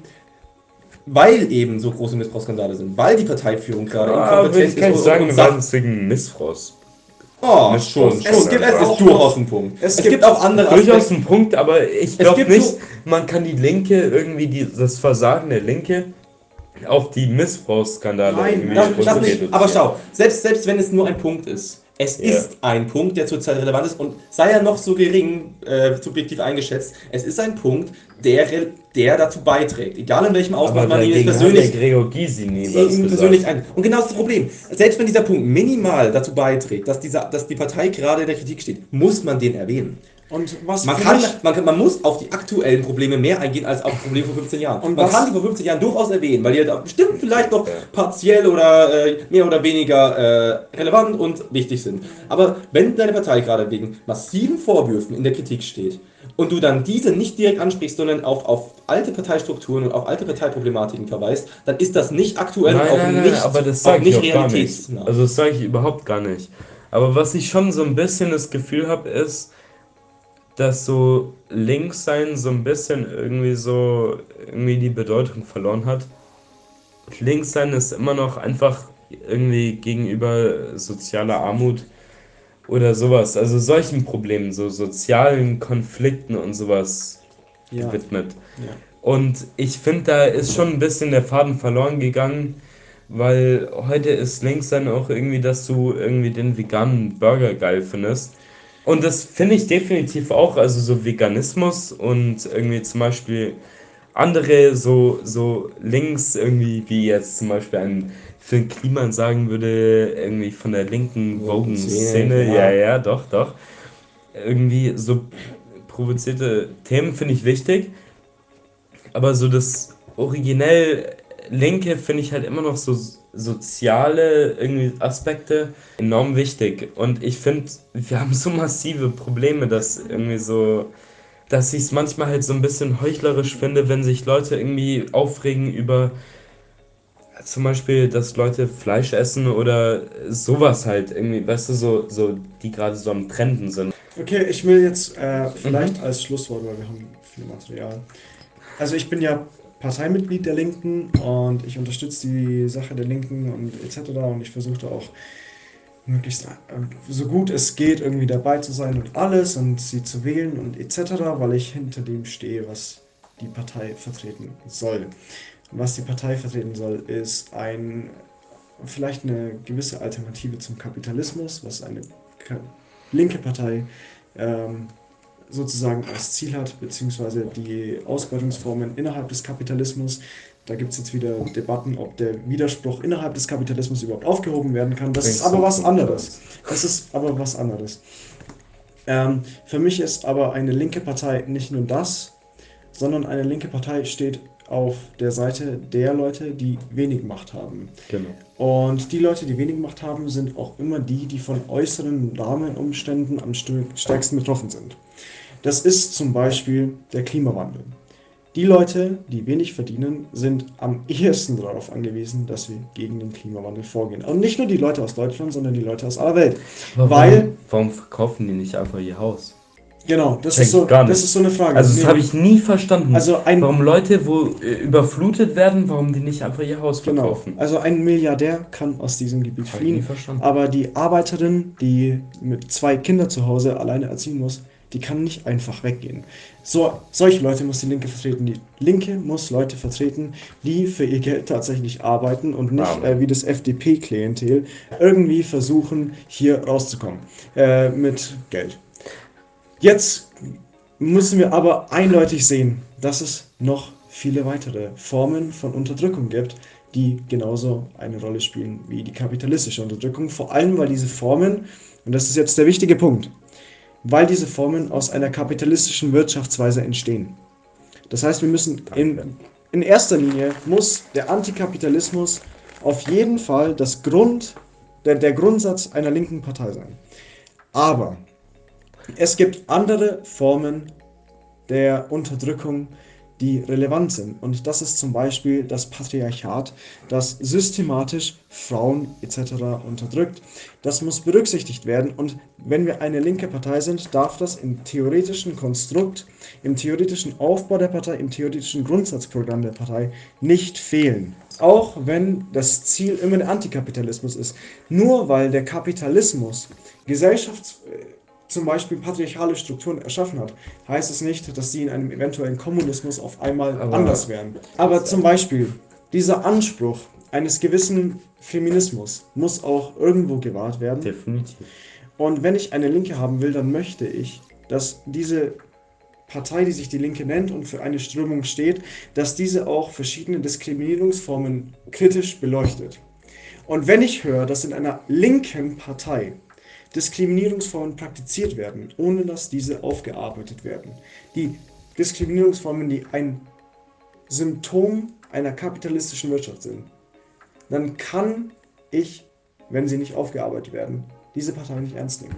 weil eben so große Missbrauchsskandale sind, weil die Parteiführung gerade Ah, inkompetent ich gar nicht sagen, wir es wegen Missbrauchs. oh, Missbrauchs- schon, Es schon, gibt es auch ist durchaus ein Punkt. es Es, gibt gibt auch andere Durchaus Aspekte. ein Punkt, aber ich Es glaube nicht, so- man kann die Linke irgendwie, die, das Versagen der Linke auf die Missbrauchsskandale Nein, irgendwie Das, das nicht. Aber schau, selbst, selbst wenn es nur ein Punkt ist, es Ja. ist ein Punkt, der zurzeit relevant ist und sei er noch so gering äh, subjektiv eingeschätzt, es ist ein Punkt, der, der dazu beiträgt. Egal in welchem Ausmaß man ihn jetzt persönlich, der Gregor Gysi nie was ihn gesagt. persönlich ein. Und genau das Problem. Selbst wenn dieser Punkt minimal dazu beiträgt, dass, dieser, dass die Partei gerade in der Kritik steht, muss man den erwähnen. Und was Man, kann, man, kann, man muss auf die aktuellen Probleme mehr eingehen als auf Probleme vor 15 Jahren. Und man was- kann die vor 15 Jahren durchaus erwähnen, weil die halt bestimmt vielleicht noch partiell oder äh, mehr oder weniger äh, relevant und wichtig sind. Aber wenn deine Partei gerade wegen massiven Vorwürfen in der Kritik steht und du dann diese nicht direkt ansprichst, sondern auf, auf alte Parteistrukturen und auf alte Parteiproblematiken verweist, dann ist das nicht aktuell Nein, und auch nein, nein, nicht, aber das auch auch nicht. realitätsnah. Also das sage ich überhaupt gar nicht. Aber was ich schon so ein bisschen das Gefühl habe, ist, dass so Linkssein so ein bisschen irgendwie so irgendwie die Bedeutung verloren hat. Linkssein ist immer noch einfach irgendwie gegenüber sozialer Armut oder sowas, also solchen Problemen, so sozialen Konflikten und sowas ja. gewidmet. Ja. Und ich finde, da ist schon ein bisschen der Faden verloren gegangen, weil heute ist links dann auch irgendwie, dass du irgendwie den veganen Burger geil findest. Und das finde ich definitiv auch, also so Veganismus und irgendwie zum Beispiel andere so, so links irgendwie, wie jetzt zum Beispiel ein Phil Kliman sagen würde, irgendwie von der linken Woken Wogen-Szene, Szene, ja, ja. ja, doch, doch. Irgendwie so provozierte Themen finde ich wichtig. Aber so das originell Linke finde ich halt immer noch so soziale irgendwie Aspekte enorm wichtig. Und ich finde, wir haben so massive Probleme, dass irgendwie so, dass ich es manchmal halt so ein bisschen heuchlerisch finde, wenn sich Leute irgendwie aufregen über zum Beispiel, dass Leute Fleisch essen oder sowas halt irgendwie, weißt du, so, so die gerade so am Trenden sind. Okay, ich will jetzt äh, Mhm. vielleicht als Schlusswort, weil wir haben viel Material. Also ich bin ja Parteimitglied der Linken und ich unterstütze die Sache der Linken und etc. Und ich versuche da auch möglichst äh, so gut es geht irgendwie dabei zu sein und alles und sie zu wählen und etc., weil ich hinter dem stehe, was die Partei vertreten soll. Was die Partei vertreten soll, ist ein vielleicht eine gewisse Alternative zum Kapitalismus, was eine linke Partei ähm, sozusagen als Ziel hat, beziehungsweise die Ausbeutungsformen innerhalb des Kapitalismus. Da gibt es jetzt wieder Debatten, ob der Widerspruch innerhalb des Kapitalismus überhaupt aufgehoben werden kann. Das ist aber was anderes. Das ist aber was anderes. Ähm, für mich ist aber eine linke Partei nicht nur das, sondern eine linke Partei steht auf der Seite der Leute, die wenig Macht haben. Genau. Und die Leute, die wenig Macht haben, sind auch immer die, die von äußeren Rahmenumständen am stärksten betroffen sind. Das ist zum Beispiel der Klimawandel. Die Leute, die wenig verdienen, sind am ehesten darauf angewiesen, dass wir gegen den Klimawandel vorgehen. Und nicht nur die Leute aus Deutschland, sondern die Leute aus aller Welt. Aber Weil- warum, warum verkaufen die nicht einfach ihr Haus? Genau, das, ist so, das ist so eine Frage. Also das Nee, habe ich nie verstanden. Also ein, warum Leute, wo äh, überflutet werden, warum die nicht einfach ihr Haus genau, verkaufen? also ein Milliardär kann aus diesem Gebiet Hab ich nie fliehen. verstanden. Aber die Arbeiterin, die mit zwei Kindern zu Hause alleine erziehen muss, die kann nicht einfach weggehen. So, solche Leute muss die Linke vertreten. Die Linke muss Leute vertreten, die für ihr Geld tatsächlich arbeiten und nicht äh, wie das FDP-Klientel irgendwie versuchen, hier rauszukommen äh, mit Geld. Jetzt müssen wir aber eindeutig sehen, dass es noch viele weitere Formen von Unterdrückung gibt, die genauso eine Rolle spielen wie die kapitalistische Unterdrückung. Vor allem, weil diese Formen, und das ist jetzt der wichtige Punkt, weil diese Formen aus einer kapitalistischen Wirtschaftsweise entstehen. Das heißt, wir müssen in, in erster Linie muss der Antikapitalismus auf jeden Fall das Grund, der, der Grundsatz einer linken Partei sein. Aber es gibt andere Formen der Unterdrückung, die relevant sind. Und das ist zum Beispiel das Patriarchat, das systematisch Frauen etc. unterdrückt. Das muss berücksichtigt werden. Und wenn wir eine linke Partei sind, darf das im theoretischen Konstrukt, im theoretischen Aufbau der Partei, im theoretischen Grundsatzprogramm der Partei nicht fehlen. Auch wenn das Ziel immer der Antikapitalismus ist. Nur weil der Kapitalismus Gesellschafts zum Beispiel patriarchale Strukturen erschaffen hat, heißt es nicht, dass sie in einem eventuellen Kommunismus auf einmal Aber- anders wären. Aber zum Beispiel dieser Anspruch eines gewissen Feminismus muss auch irgendwo gewahrt werden. Definitiv. Und wenn ich eine Linke haben will, dann möchte ich, dass diese Partei, die sich die Linke nennt und für eine Strömung steht, dass diese auch verschiedene Diskriminierungsformen kritisch beleuchtet. Und wenn ich höre, dass in einer linken Partei Diskriminierungsformen praktiziert werden, ohne dass diese aufgearbeitet werden, die Diskriminierungsformen, die ein Symptom einer kapitalistischen Wirtschaft sind, dann kann ich, wenn sie nicht aufgearbeitet werden, diese Partei nicht ernst nehmen.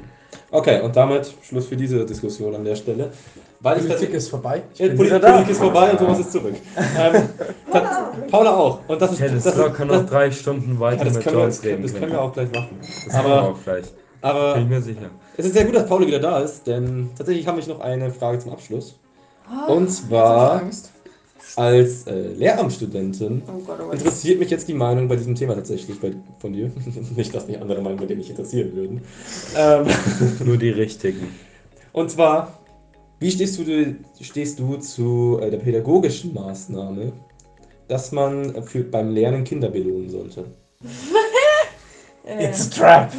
Okay, und damit Schluss für diese Diskussion an der Stelle. Weil ich Politik ist vorbei. Ich Ja, Politik. Politik ist vorbei und Thomas ist zurück. ähm, Paula auch. Und das ist, hätte das, locker noch das, drei Stunden weiter ja, das, mit können wir, Jones das, können, reden das können können. wir auch gleich machen. Das können wir Aber, auch gleich. Bin ich aber mir sicher. es ist sehr gut, dass Paula wieder da ist, denn tatsächlich habe ich noch eine Frage zum Abschluss. Ah, Und zwar als äh, Lehramtsstudentin Oh Gott, oh interessiert mich jetzt die Meinung bei diesem Thema tatsächlich bei, von dir. nicht, dass mich andere Meinungen bei denen nicht interessieren würden. Ähm, Nur die richtigen. Und zwar, wie stehst du, stehst du zu äh, der pädagogischen Maßnahme, dass man für, beim Lernen Kinder belohnen sollte? Äh, It's a trap.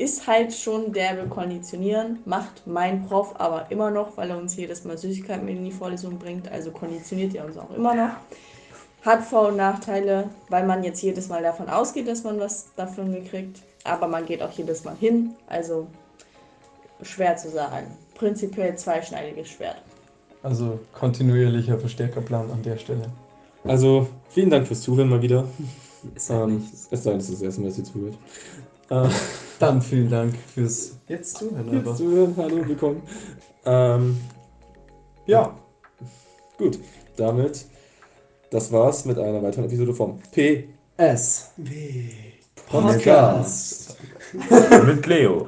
Ist halt schon derbe konditionieren, macht mein Prof aber immer noch, weil er uns jedes Mal Süßigkeiten mit in die Vorlesung bringt, also konditioniert er uns auch immer noch. Hat Vor- und Nachteile, weil man jetzt jedes Mal davon ausgeht, dass man was davon gekriegt, aber man geht auch jedes Mal hin, also schwer zu sagen. Prinzipiell zweischneidiges Schwert. Also kontinuierlicher Verstärkerplan an der Stelle. Also, vielen Dank fürs Zuhören mal wieder. Ist halt Ähm, nichts. es sei denn, es ist das erste Mal, dass ihr zuhört. Äh, Dann vielen Dank fürs jetzt zuhören. einfach. Zuhören, hallo, willkommen. Ähm, ja, gut. Damit, das war's mit einer weiteren Episode vom P S. Podcast. Mit Leo.